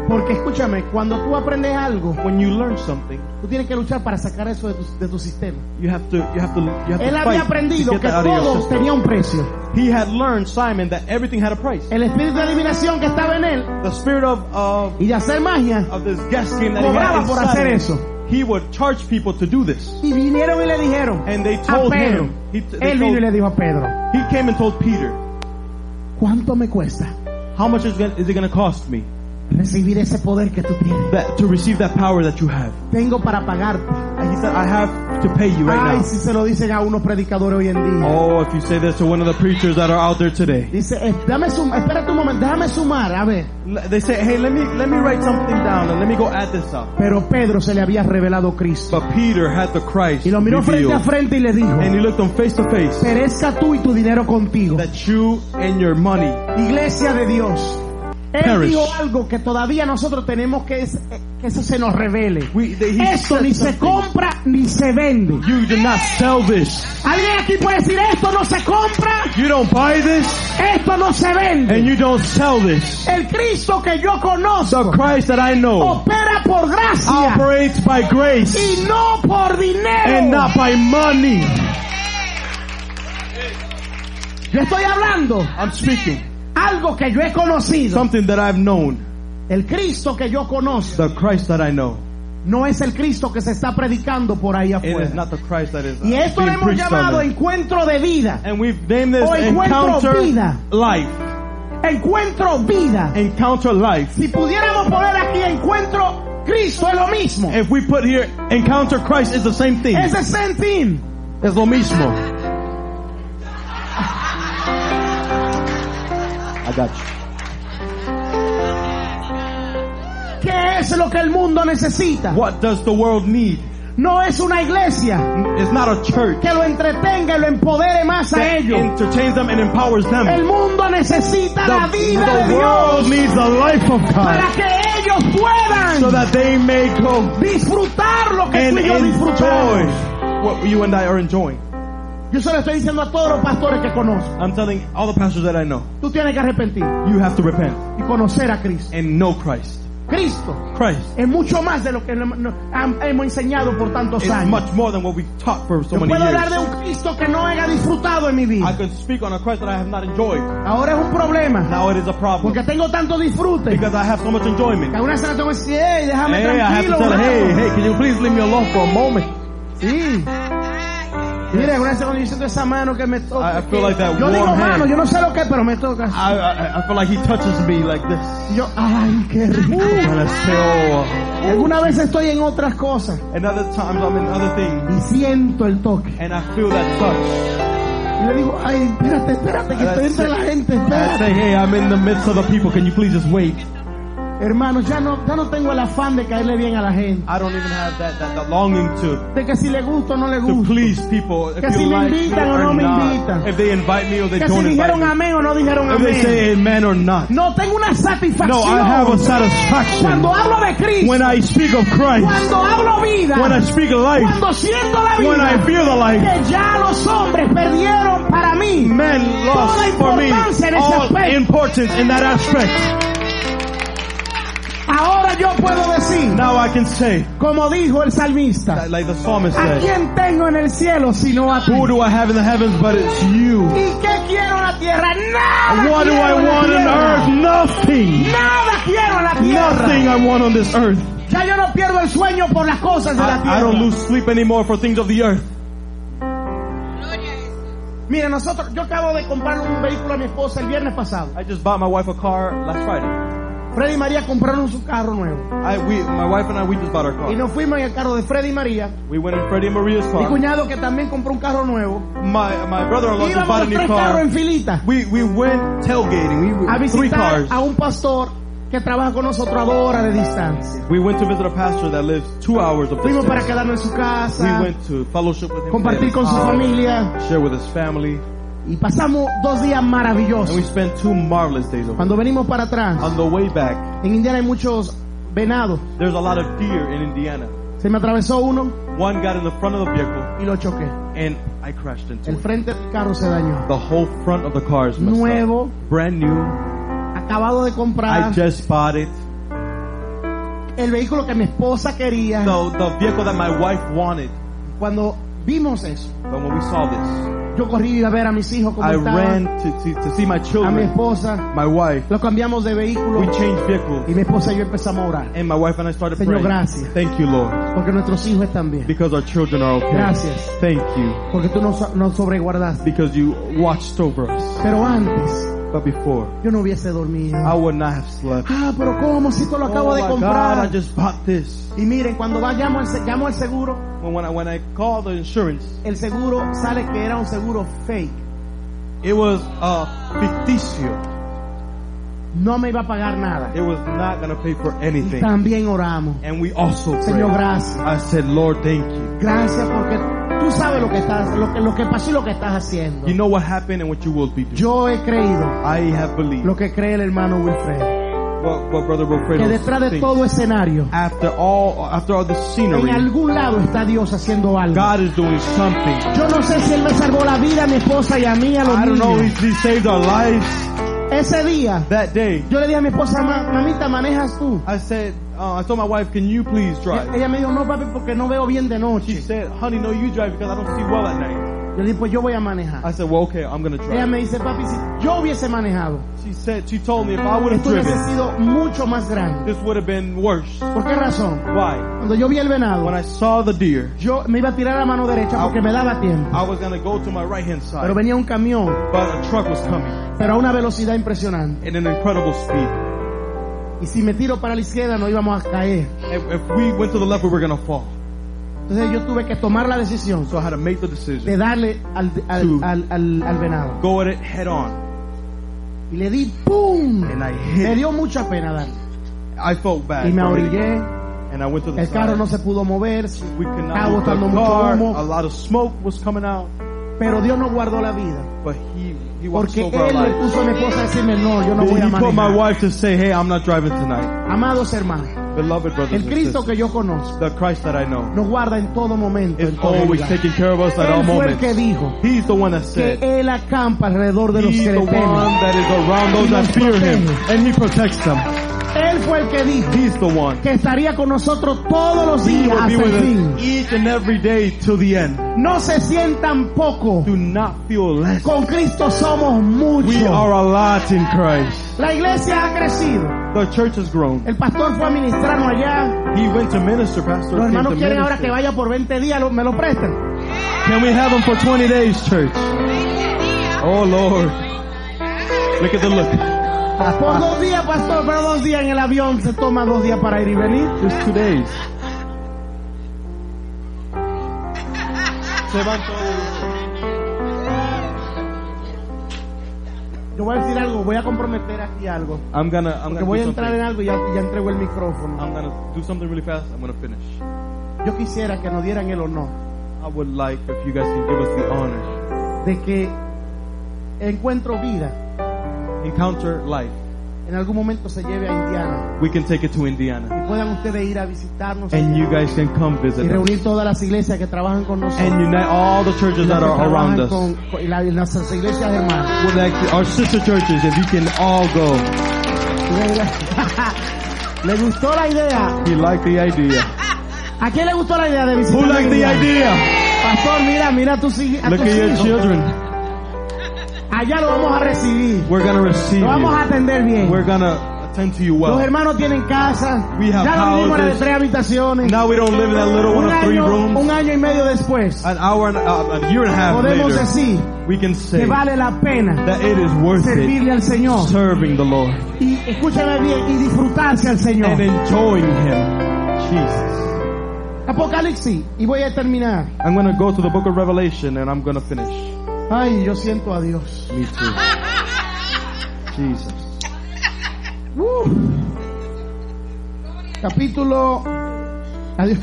porque escúchame, cuando tú aprendes algo, when you learn something, tú tienes que luchar para sacar eso de tu, de tu sistema. you have to, you have to, you have Él to había aprendido to que todo tenía un precio. He had learned, Simon, that everything had a price. El espíritu de adivinación que estaba en él The spirit of, of, y de hacer magia, of this guest game that he Cobraba had por hacer eso. he would charge people to do this. y vinieron y le dijeron And they a told Pedro. him, he, they Él vino y le dijo a Pedro, he came and told Peter, ¿cuánto me cuesta how much is it going to cost me recibir ese poder que tú tienes? that, to receive that power that you have? Tengo para pagarte. And he said, I have to pay you right Ay, now. si se lo dicen a unos predicadores hoy en día. Oh, if you say this to one of the preachers that are out there today. Dice, eh, dame sum- espérate un momento, déjame sumar, a ver. They say, hey, let me, let me write something down and let me go add this up. Pero Pedro se le había revelado Cristo. But Peter had the Christ Y lo miró frente a frente y le dijo, And he looked them face to face. perezca tú y tu dinero contigo. That you and your money Iglesia de Dios. Él Perish. dijo algo que todavía nosotros tenemos que, es- que eso se nos revele. We, they, he Esto ni se compra ni se vende. You do not sell this. ¿Alguien aquí puede decir esto no se compra? You don't buy this Esto no se vende. and you don't sell this. El Cristo que yo The conozco Christ that I know opera por gracia operates by grace y no por dinero. and not by money. Yo estoy hablando I'm speaking algo que yo he conocido. something that I've known. El Cristo que yo conozco The Christ that I know. no es el Cristo que se está predicando por ahí It is afuera. not the Christ that is uh, Y esto lo being hemos llamado encuentro de vida. And we've named this O encuentro vida. Life. Encuentro vida. Encounter Life. Si pudiéramos poner aquí encuentro Cristo es lo mismo. If we put here Encounter Christ is the same thing. Es el same thing. Es lo mismo. I got you. ¿Qué es lo que el mundo necesita? What does the world need? No es una iglesia It's not a church que lo entretenga y lo empodere más a ellos. entertains them and empowers them. El mundo necesita la The, vida de the world Dios needs the life of para God que ellos puedan so that they may go disfrutar lo que tú y yo disfrutamos. what you and I are enjoying. Yo se lo estoy diciendo a todos los pastores que conozco. I'm telling all the pastors that I know, Tú tienes que arrepentir you have to repent y conocer a Cristo. and know Christ. Cristo Christ es mucho más de lo que no- no- ham- hemos enseñado por tantos años. much more than what we've taught for so Yo many puedo hablar de years. un Cristo que no haya disfrutado en mi I can speak on a Christ that I have not enjoyed. Ahora es un problema Now it is a problem porque tengo tanto disfrute. because I have so much enjoyment. vez tengo que decir, hey, déjame Hey, I have to tell hey, hey, can you please leave me alone for a moment? Sí. Mire, una vez cuando yo siento esa mano que me toca. I- I feel like that yo digo warm mano, hand. yo no sé lo que, pero me toca. I, I, I feel like he touches me like this. Yo, ay, qué rico. Say, oh. Alguna vez estoy en otras cosas And other times I'm in other things y siento el toque. and I feel that touch. Y le digo, ay, espérate, espérate, que estoy entre la gente, I say, espérate. hey, I'm in the midst of the people. Can you please just wait? Hermanos, ya no, ya no tengo el afán de caerle bien a la gente. I don't even have that, that, that longing to, De que si le gusto o no le to gusto. please people. If Que si you me like me invitan o no me invitan. If they invite me or they Que si don't invite dijeron me. amén o no dijeron If they amén. say amen or not. No, tengo una satisfacción. No, I have a satisfaction. Cuando hablo de Cristo, When I speak of Christ, cuando hablo vida, when I speak of life, cuando siento la when I vida, feel the life, que ya los hombres perdieron para mí men lost for me all importance in that aspect. Ahora yo puedo decir, Now I can say, como dijo el salmista, like the psalmist ¿a quién tengo en el cielo sino a ti? Who do I have in the heavens but it's you? ¿Y qué quiero en la tierra? Nada What do I want on earth? Nothing. Nada quiero en la tierra. Nothing I want on this earth. Ya yo no pierdo el sueño por las cosas de la I, I don't lose sleep anymore for things of the earth. Mire, nosotros, yo acabo de comprar un vehículo a mi esposa el viernes pasado. I just bought my wife a car last Friday. Freddy y María compraron su carro nuevo. I, we, my wife and I, we just bought our Y car. nos fuimos en el carro de Freddy y María. We went in Freddie and Maria's Mi car. cuñado que también compró un carro nuevo. My, my brother-in-law just bought a new car. en filita We, we went tailgating. We, a we three visitar cars. a un pastor que trabaja con nosotros a dos horas de distancia. We went to visit a pastor that lives two hours of Fuimos para quedarnos en su We casa, went to fellowship with him. compartir con su house, familia. Share with his family. Y pasamos dos días And we maravillosos. spent two marvelous days over. Cuando venimos para atrás, On the way back, en Indiana hay muchos venados. there's a lot of deer in Indiana. Se me atravesó uno One got in the front of the vehicle, y lo choqué. and I crashed into El it. frente del carro se dañó. The whole front of the car is messed Nuevo, up. Brand new. acabado de comprar. I just bought it. El vehículo que mi esposa quería. The vehicle that my wife wanted. Cuando vimos eso, But when we saw this, yo corrí a ver a mis hijos I estaban, ran to, to, to see my a mi children, esposa. my wife. Lo cambiamos de vehículo We changed vehicles. y mi esposa y yo empezamos a orar. And my wife and I started Señor, praying. gracias. Thank you, Lord. Porque nuestros hijos están bien. Because our children are okay. Gracias. Thank you. Porque tú nos, nos sobreguardaste. Because you watched over us. Pero antes, But before, yo no hubiese dormido. I would not have slept. Ah, pero ¿cómo? Si esto lo acabo oh de my God, I comprar. just bought this. Y miren, cuando vayamos se- llamo al seguro, When, when, I, when I called the insurance, el seguro sale que era un seguro fake. it was uh, ficticio. No me iba a pagar nada. It was not going to pay for Y anything. también oramos. And we also Señor, prayed. gracias. I said, Lord, thank you. Gracias porque tú sabes lo que estás, lo que, lo que pasó y lo que estás haciendo. You know what happened and what you will be doing. Yo he creído I have believed lo que cree el hermano Wilfred. what, what Brother Wilfredo Que detrás de thinks. todo escenario, After all, after all this en scenery, algún lado está Dios haciendo algo. God is doing something. Yo no sé si Él me salvó la vida a mi esposa y a mí, a los I don't know niños. if He saved our lives Ese día, that day. yo le dije a mi esposa, mamita, manejas tú. I said, uh, I told my wife, can you please drive? Ella me dijo, no papi, porque no veo bien de She said, honey, no, you drive because I don't see well at night. Yo le dije, pues yo voy a manejar. I said, well, okay, I'm gonna Ella drive. me dice, papi, si yo hubiese manejado, She said, she told me if I would have esto hubiese driven, sido mucho más grande. this would have been worse. ¿Por qué razón? Why? Cuando yo vi el venado, When I saw the deer, yo me iba a tirar a mano derecha porque me daba tiempo. I was gonna go to my right hand Pero side, venía un camión, but a truck was coming pero a una velocidad impresionante. in an incredible speed. Y si me tiro para la izquierda, no íbamos a caer. If, if we went to the left, we were gonna fall. Entonces yo tuve que tomar la decisión So I had to make the de darle al, al, al, al, al venado. go at it head on, Y le di ¡pum! and I Me dio mucha pena darle. I felt bad, Y me for it. orillé, and I went to the el carro side. no se pudo mover, We could estaba not move the botando mucho car. humo. A lot of smoke was coming out, pero Dios no guardó la vida. but he he Porque over our Él le lives. puso a mi esposa a decirme, no, yo no voy a He put my manejar. wife to say, "Hey, I'm not driving tonight." Amados hermanos, Beloved brothers el Cristo que yo conozco the Christ that I know nos guarda en todo momento. is En todo always taking care of us at all Él fue el moments. que dijo He's the one that que said, Él acampa alrededor de los He's que the le temen. that is around those that fear Him, and He protects them. Él fue el que dijo He's the one. que estaría con nosotros todos los He días hasta el fin. each and every day till the end. No se sientan poco. Do not feel less. Con Cristo somos We are a lot in Christ. La iglesia ha crecido. The church has grown. El pastor fue a ministrarnos allá. He went to minister, Pastor. Los hermanos quieren ahora que vaya por 20 días. ¿lo- ¿Me lo prestan? Can we have him for 20 days, church? Oh Lord. Look at the look. Por dos días, pastor, pero dos días en el avión. Se toma dos días para ir y venir. Just two days. Se van todos. Yo voy a decir algo. Voy a comprometer aquí algo. I'm gonna, I'm Porque gonna voy a entrar en algo y ya, ya entrego el micrófono. I'm gonna do something really fast. I'm gonna finish. Yo quisiera que nos dieran el honor I would like if you guys can give us the honor. de que Encuentro Vida Encounter Life. En algún momento se lleve a Indiana We can take it to Indiana. y puedan ustedes ir a visitarnos And you guys can come visit us. reunir todas las iglesias que trabajan con nosotros. And unite all the churches that are around us. con, con- y la- nuestras iglesias hermanas. With like our sister churches, if you can all go. ¿Le gustó la idea? He liked the idea. ¿A quién le gustó la idea de Who liked the idea? Pastor, mira, mira a tus, hij- a Look at your hijos. children. Allá lo vamos a recibir. We're gonna receive Lo vamos a you. atender bien. We're gonna attend to you well. Los hermanos tienen casa. We have ya no vivimos en de tres habitaciones. Now we don't live in that little one un, of three rooms. un año y medio después, An hour and uh, a year and a half podemos later, decir we can say que vale la pena that it is worth it al Señor serving the Lord y escúchame bien y disfrutarse al Señor. and enjoying Him. Jesus. Apocalipsis y voy a terminar. I'm gonna go to the book of Revelation and I'm gonna finish. Ay, yo siento a Dios. Me too. Jesus. Uh. Capítulo adiós.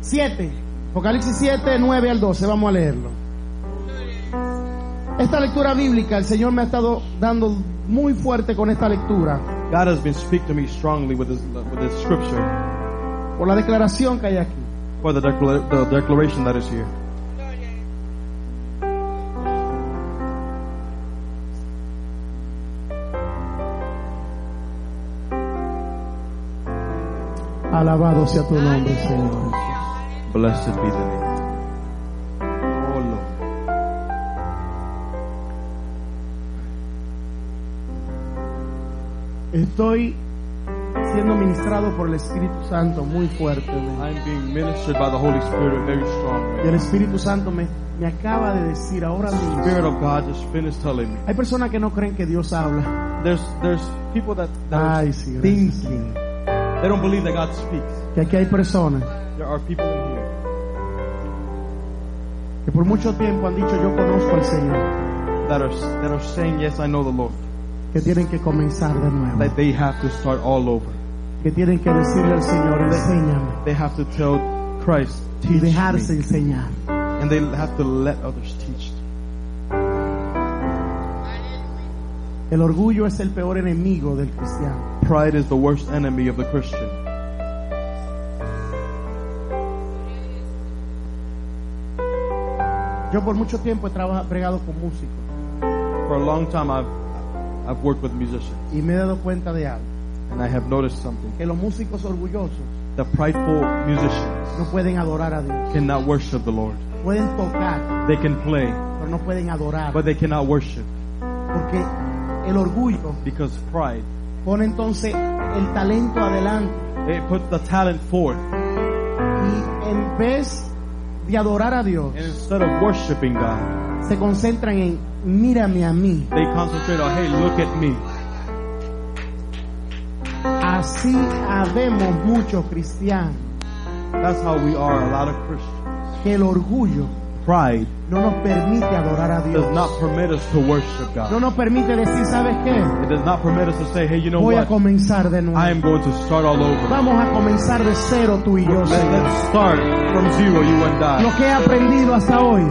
7. Apocalipsis 7, 9 al 12. Vamos a leerlo. Esta lectura bíblica, el Señor me ha estado dando muy fuerte con esta lectura. God has been speaking to me strongly with this, with this scripture Por la declaración que hay aquí. for the, decla- the declaration that is here. Alabado sea tu nombre, Señor. Blessed be the name. Oh Lord. Estoy siendo ministrado por el Espíritu Santo muy fuerte. I'm being ministered by the Holy Spirit very strongly. Y el Espíritu Santo me, me acaba de decir ahora The mismo. Spirit of God just finished telling me. Hay personas que no creen que Dios habla. There's there's people that, that are Ay, sí, gracias. thinking. They don't believe that God speaks. Que aquí hay personas There are people in here que por mucho tiempo han dicho yo conozco al Señor. that are that are saying, Yes, I know the Lord. Que tienen que comenzar de nuevo. That they have to start all over. Que tienen que decirle al Señor, enséñame. They have to tell Christ, Y teach dejarse me. enseñar. And they have to let others teach. El orgullo es el peor enemigo del cristiano. Pride is the worst enemy of the Christian. Yo por mucho tiempo he trabajado, pregado con músicos For a long time, I've I've worked with musicians, y me he dado cuenta de algo. and I have noticed something. Que los músicos orgullosos The prideful musicians no pueden adorar a Dios. cannot worship the Lord. Pueden tocar, They can play, pero no pueden adorar. but they cannot worship Porque el orgullo because pride. pone entonces el talento adelante. They put the talent forth, Y en vez de adorar a Dios, and instead of worshiping God, se concentran en mírame a mí. they concentrate on, "Hey, look at me." Así habemos muchos cristianos That's how we are. A lot of Christians. que el orgullo Pride no nos permite adorar a Dios. does not permit us to worship No God. nos permite decir, ¿sabes qué? It does not permit us to say, "Hey, you know Voy a what? comenzar de nuevo. I am going to start all over." Vamos a comenzar de cero tú y yo, Let, let's start from zero, you and Lo I. que he aprendido hasta hoy,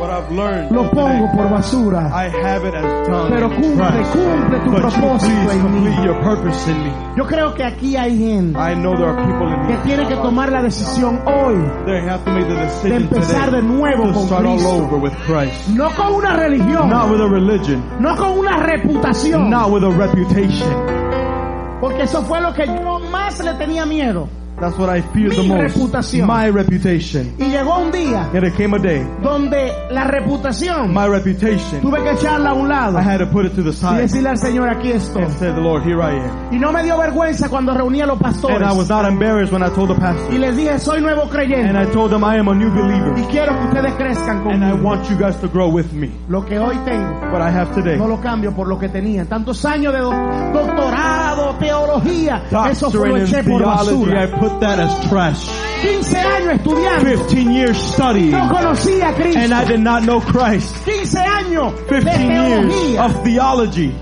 What I've learned, lo pongo today, por basura. I have it as tongue Pero cumple, cumple tu But you propósito en mí. complete your purpose in me. Yo creo que aquí hay gente I know there are people in que tiene que tomar la decisión hoy, They have to make the de empezar today de nuevo to con start all over with Christ. no con una religión, Not with a religion, no con una reputación, not with a reputation. porque eso fue lo que yo más le tenía miedo. That's what I fear the Mi most. reputación. My reputation. Y llegó un día And it came a day, donde la reputación my reputation, tuve que echarla a un lado I had to put it to the y side decirle al Señor aquí estoy. and say, the Lord, here I am. Y no me dio vergüenza cuando reunía a los pastores And I was not embarrassed when I told the y pastor. les dije soy nuevo And creyente I told them I am a new y believer. quiero que ustedes crezcan And I conmigo. want you guys to grow with me. Lo que hoy tengo What I have today. no lo cambio por lo que tenía. Tantos años de doc- doctorado, teología, eso fue lo eché por theology, I put that as trash. 15 años estudiando, 15 years studying. no conocía a Cristo. And I did not know Christ. 15 años de 15 years teología of theology.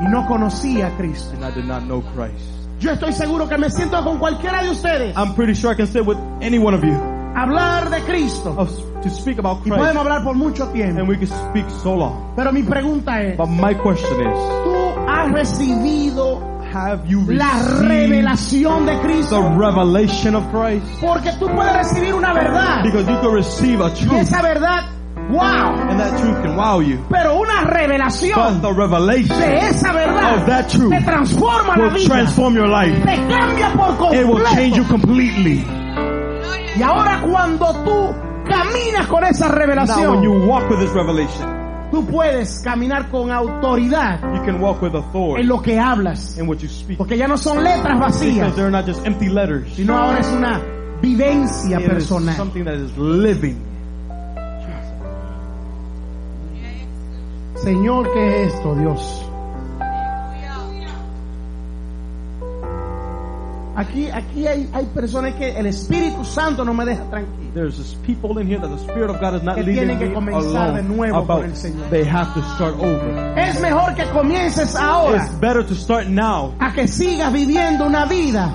y no conocía a Cristo. And I did not know Christ. Yo estoy seguro que me siento con cualquiera de ustedes I'm pretty sure I can sit with any one of you hablar de Cristo of, to speak about y Christ. podemos hablar por mucho tiempo. And we can speak so long. Pero mi pregunta es, But my question is, ¿tú has recibido have you la received revelación de the revelation of Christ? Porque tú puedes recibir una verdad Because you can receive a truth, esa verdad, wow, and that truth can wow you. pero una But the revelation de esa of that truth te transforma la will vida, transform your life. te cambia por It will change you completely. Y ahora cuando tú caminas con esa Now, when revelación, you walk with this revelation, tú puedes caminar con autoridad you can walk with en authority lo que hablas, in what you speak. porque ya no son letras Because vacías, they're not just empty letters. sino ahora es una vivencia It is personal. something that is living. Señor, ¿qué es esto, Dios? Aquí, aquí hay, hay personas que el Espíritu Santo no me deja tranquilo. There's people in here that the Spirit of God is not Que leading tienen que me comenzar de nuevo about. con el Señor. They have to start over. Es mejor que comiences ahora It's better to start now a que sigas viviendo una vida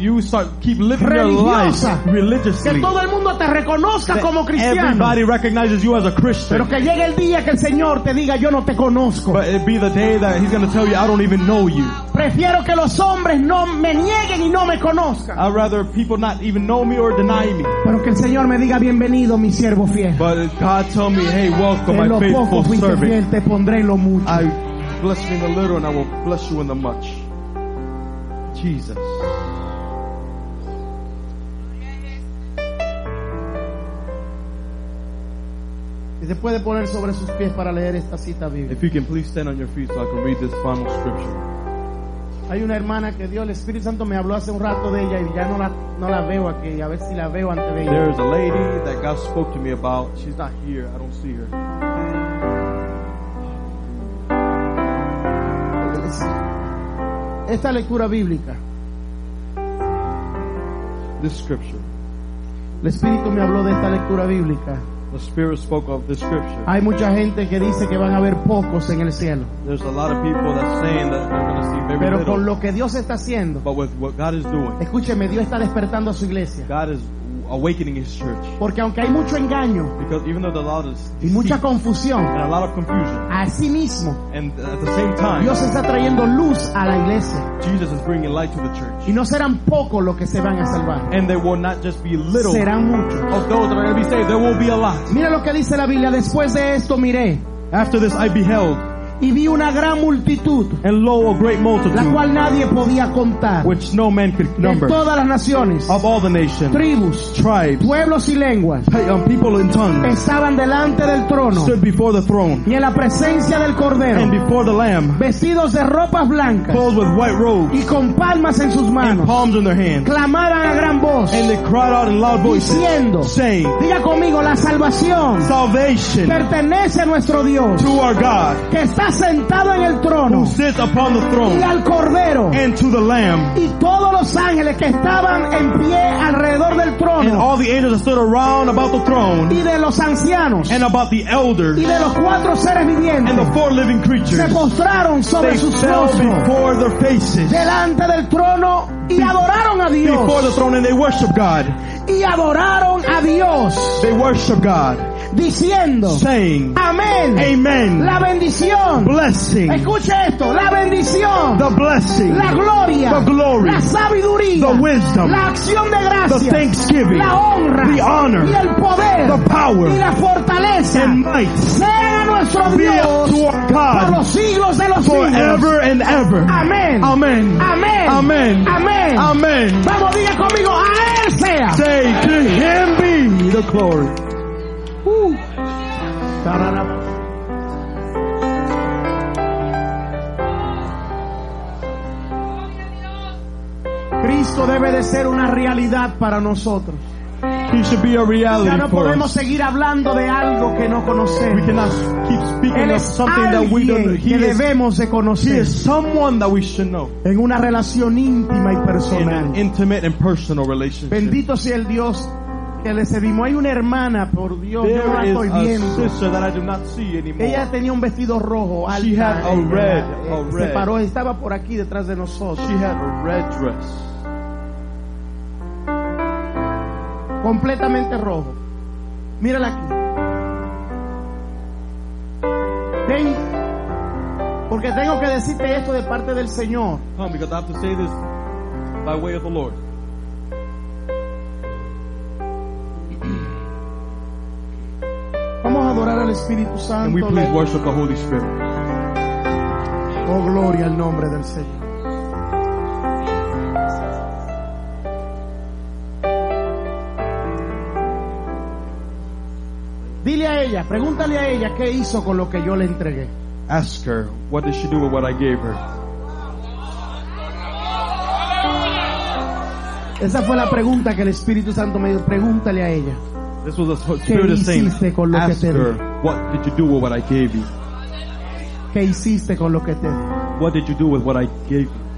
you start keep living your life Religiosa. Que religiously. todo el mundo te reconozca That como cristiano. Everybody recognizes you as a Christian. Pero que llegue el día que el Señor te diga yo no te conozco. But it be the day that he's going to tell you, I don't even know you. Prefiero que los hombres no me nieguen y no me conozcan. I'd rather people not even know me or deny me. Pero que el Señor me diga bienvenido mi siervo fiel. But God tell me, hey, welcome, my faithful servant. fiel, te pondré lo mucho. I bless you in the little and I will bless you in the much. Jesus. Se puede poner sobre sus pies para leer esta cita bíblica. If you can please stand on your feet so I can read this final scripture. Hay una hermana que Dios, el Espíritu Santo me habló hace un rato de ella y ya no la, no la veo aquí. A ver si la veo antes de ella. There's a lady that God spoke to me about. She's not here. I don't see her. Esta lectura bíblica, This scripture. el Espíritu me habló de esta lectura bíblica. The Spirit spoke of this scripture. Hay mucha gente que dice que van a haber pocos en el cielo. There's a lot of people that's saying that they're going to see very Pero little. con lo que Dios está haciendo, But with what God is doing, escúcheme, Dios está despertando a su iglesia. God is awakening His church. Porque aunque hay mucho engaño Because even though a lot of y mucha confusión, and a lot of confusion, así mismo and at the same time, Dios está trayendo luz a la iglesia. Jesus is bringing light to the church. Y no serán pocos los que se van a salvar, And there will not just be little serán muchos. of those that are going to be saved. There will be a lot. Mira lo que dice la Biblia, después de esto miré After this, I beheld, y vi una gran multitud, and lo, a great la multitude, cual nadie podía contar, which no man could de number, todas las naciones, of all the nations, tribus, tribes, pueblos y lenguas, um, people in tongues, estaban delante del trono stood before the throne, y en la presencia del Cordero, and before the Lamb, vestidos de ropas blancas clothed with white robes, y con palmas en sus and manos, palms in their hands. a gran voz, And they cried out in loud voices, diciendo, saying, diga conmigo, la salvación Salvation pertenece a nuestro Dios, to our God, que está sentado en el trono who sits upon the y throne, al Cordero. and to the Lamb. y todos los ángeles que estaban en pie alrededor del And trono all the angels that stood around about the throne, y de los ancianos and about the elders, y de los cuatro seres and vivientes the four living se creatures. postraron sobre They sus fell rostros before their faces, delante del trono y adoraron a before the Dios throne, and they worship God. y adoraron a Dios. They worship God, diciendo saying, amén Amen. la bendición. Blessing, escuche esto la bendición. The blessing, la gloria. The glory, la sabiduría. The wisdom, la acción de the gracias thanksgiving, la honra. The honor, y el poder. The power, y la fortaleza. And might. Sea nuestro Dios to our por God los siglos de los siglos. forever and ever. Amén. Amen. Amén. Amen. Amén. Amen. Vamos, diga conmigo, a Él sea. Say to him be the glory. Uh. Cristo debe de ser una realidad para nosotros. He should be a Ya reality no for podemos us. seguir hablando de algo que no We conocemos. cannot keep speaking Él of something that we don't know. He que is, debemos de he conocer is someone that we should know en una relación íntima y in personal. an intimate and personal relationship. Bendito sea el Dios que le servimos. Hay una hermana, por Dios, yo no la There estoy viendo. sister that I do not see anymore. Ella tenía un vestido rojo, alta, She had a red, eh, a se red. paró, estaba por aquí detrás de nosotros, She had a red dress, completamente rojo. Mírala aquí. Ven, porque tengo que decirte esto de parte del Señor. Come, because I have to say this by way of the Lord. Vamos a adorar al Espíritu And we Santo. please worship the Holy Spirit. Oh, gloria al nombre del Señor. Dile a ella, pregúntale a ella qué hizo con lo que yo le entregué. Ask her, what did she do with what I gave her? Esa fue la pregunta que el Espíritu Santo me dio. Pregúntale a ella. This was the Spirit saying, hiciste con lo que te di? what did you do with what I gave you? ¿Qué hiciste con lo que te di? What did you do with what I gave you?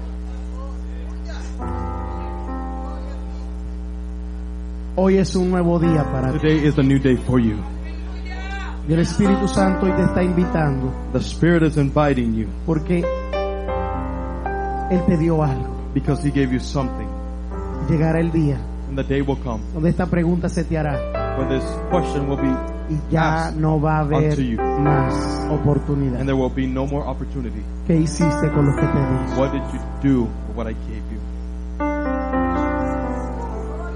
Hoy es un nuevo día para ti. Today is a new day for you. Y el Espíritu Santo hoy te está invitando The Spirit is inviting you porque Él te dio algo. because He gave you something. Llegará el día and the day will come donde esta pregunta se te hará when this question will be y ya no va a haber más oportunidad. and there will be no more opportunity. ¿Qué hiciste con lo que te di? What did you do with what I gave you?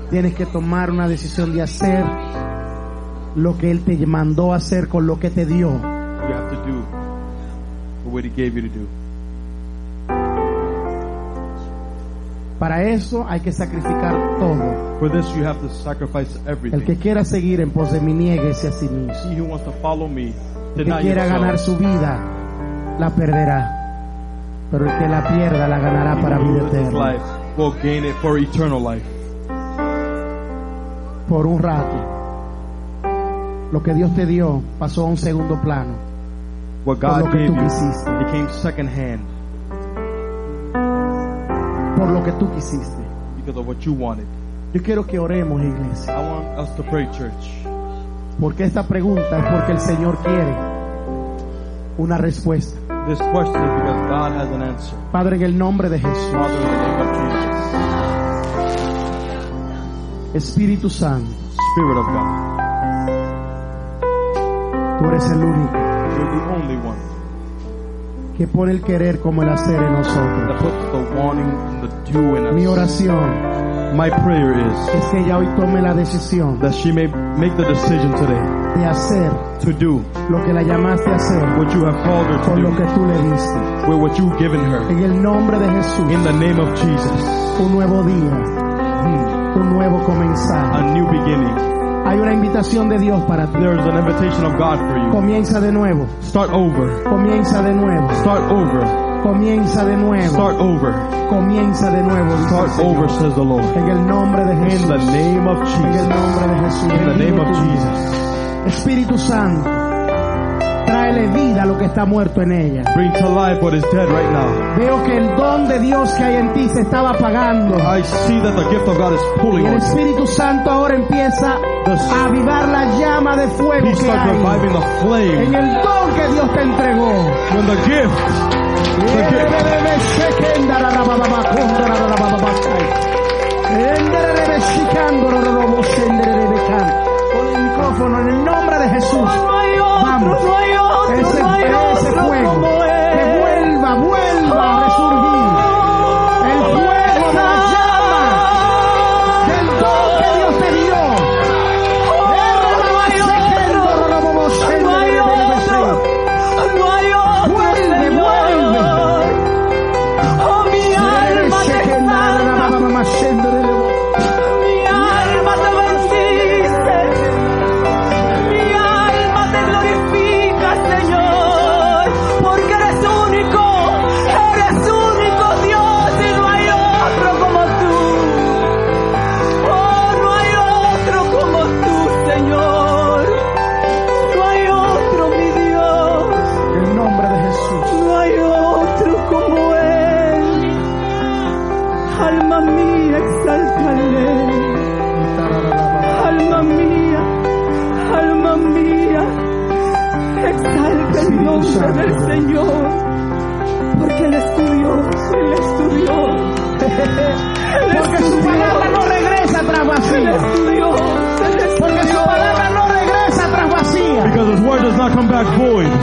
Tienes que tomar una decisión de hacer lo que Él te mandó a hacer con lo que te dio. You have to do what He gave you to do. Para eso hay que sacrificar todo. For this, you have to sacrifice El que everything. quiera seguir en pos de mí, niéguese a sí mismo. He who wants to follow me, El que quiera ganar su vida, la perderá. Pero el que la pierda, la ganará He para vida eterna. will gain it for eternal life. Por un rato, lo que Dios te dio pasó a un segundo plano. What Por lo God que gave tú you quisiste. became second hand Por lo que tú quisiste. because of what you wanted. Yo quiero que oremos, iglesia. I want us to pray, church. Porque esta pregunta es porque el Señor quiere una respuesta. This question is because God has an answer. Padre, en el nombre de Jesús, Father, in the name of Jesus, Espíritu Santo, Spirit of God, tú eres el único you're the only one que pone el querer como el hacer en nosotros. that puts the wanting and the do in Mi oración My prayer is es que ella hoy tome la decisión that she may make the decision today de hacer to do lo que la llamaste a hacer what you have called her to con lo que do tú le diste. with what you've given her. En el nombre de Jesús, In the name of Jesus, un nuevo día, un nuevo comenzar. a new beginning. Hay una invitación de Dios para ti. There is an invitation of God for you. Comienza de nuevo, Start over. comienza de nuevo, Start over. comienza de nuevo, Start over. comienza de nuevo. el Start over, says the Lord. En el nombre de In Jesús. the name of En el Jesus. nombre de Jesús. In the name of. Jesus. Espíritu Santo, tráele vida a lo que está muerto en ella. Bring to life what is dead right now. Veo que el don de Dios que hay en ti se estaba apagando. I see that the gift of God is Y pulling el on you. Espíritu Santo ahora empieza a avivar la llama de fuego que hay en flame. el don que Dios te entregó. When the gift, the gift, Con el micrófono en el nombre de Jesús. Vamos.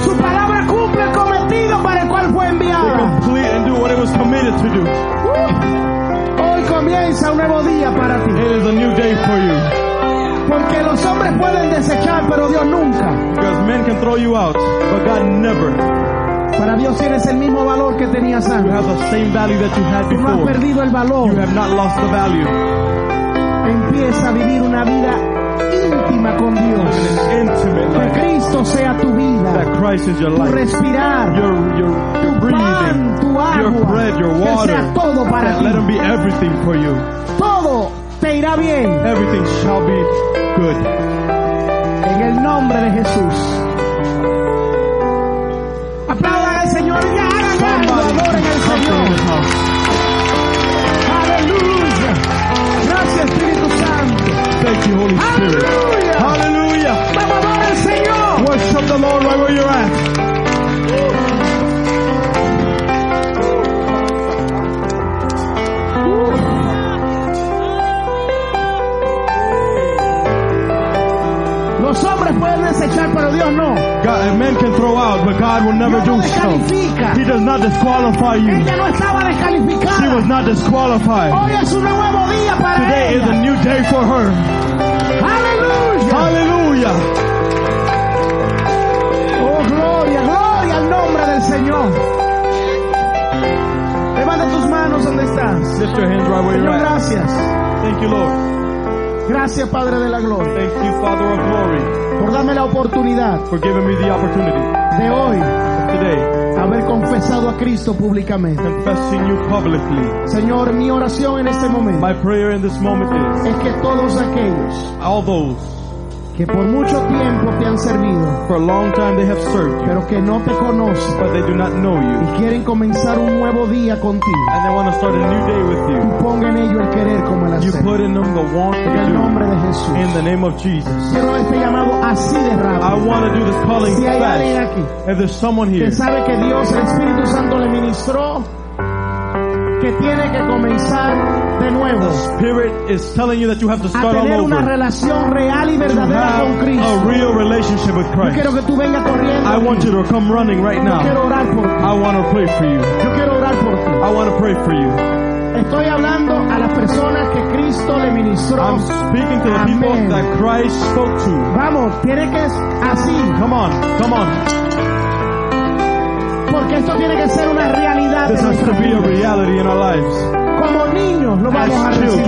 Su palabra cumple el cometido para el cual fue enviada. complete and do what it was committed to do. Hoy comienza un nuevo día para ti. It is a new day for you. Porque los hombres pueden desechar, pero Dios nunca. Because men can throw you out, but God never. Para Dios tienes el mismo valor que tenías You antes. have the same value that you had Tú no has before. perdido el valor. You have not lost the value. Empieza a vivir una vida íntima con Dios. Que. Cristo sea tu vida. That Christ is your Tu life. respirar. Your, your, your Tu pan, tu agua. bread, your Que water. sea todo para ti. let Him be everything for you. Todo te irá bien. Everything shall be good. En el nombre de Jesús. Aplaudan al Señor y hagan algo, adoren al Señor. Aleluya. Gracias Espíritu Santo. Thank you, Holy Spirit. Hallelujah. the Lord right where you're at. Woo. God, and men can throw out, but God will never Dios do so. He does not disqualify you. No she was not disqualified. Today ella. is a new day for her. Hallelujah. Hallelujah. Señor. Levanta tus manos donde estás. Lift your hands right where you're Señor, at. gracias. Thank you, Lord. Gracias, Padre de la Gloria, Thank you, Father of glory, por darme la oportunidad for giving me the opportunity de hoy today haber confesado a Cristo públicamente. confessing you publicly. Señor, mi oración en este momento My prayer in this moment is es que todos aquellos all those que por mucho tiempo te han servido, for a long time they have served you, pero que no te conocen but they do not know you, y quieren comenzar un nuevo día contigo, and they want to start a new day with you. ponga en ello el querer como el You hacer. put in them the want En el nombre de. Jesús. In the name of Jesus. Quiero este llamado así de I rápido. want to do this calling Si hay alguien aquí If there's someone here que sabe que Dios, el Espíritu Santo le ministró, que tiene que comenzar de nuevo Spirit is telling you that you have to a start all tener una over. relación real y verdadera con have a real relationship with Yo Christ. quiero que tú vengas corriendo. I want you to come running right Yo quiero now. orar por ti. I want to pray for you. Yo quiero orar por ti. I want to pray for you. Estoy hablando a las personas que Cristo le ministró. I'm speaking to the people that Christ spoke to. Vamos, tiene que así, Come on, come on. porque esto tiene que ser una realidad This has to be a reality in our lives. Como niños lo vamos a recibir.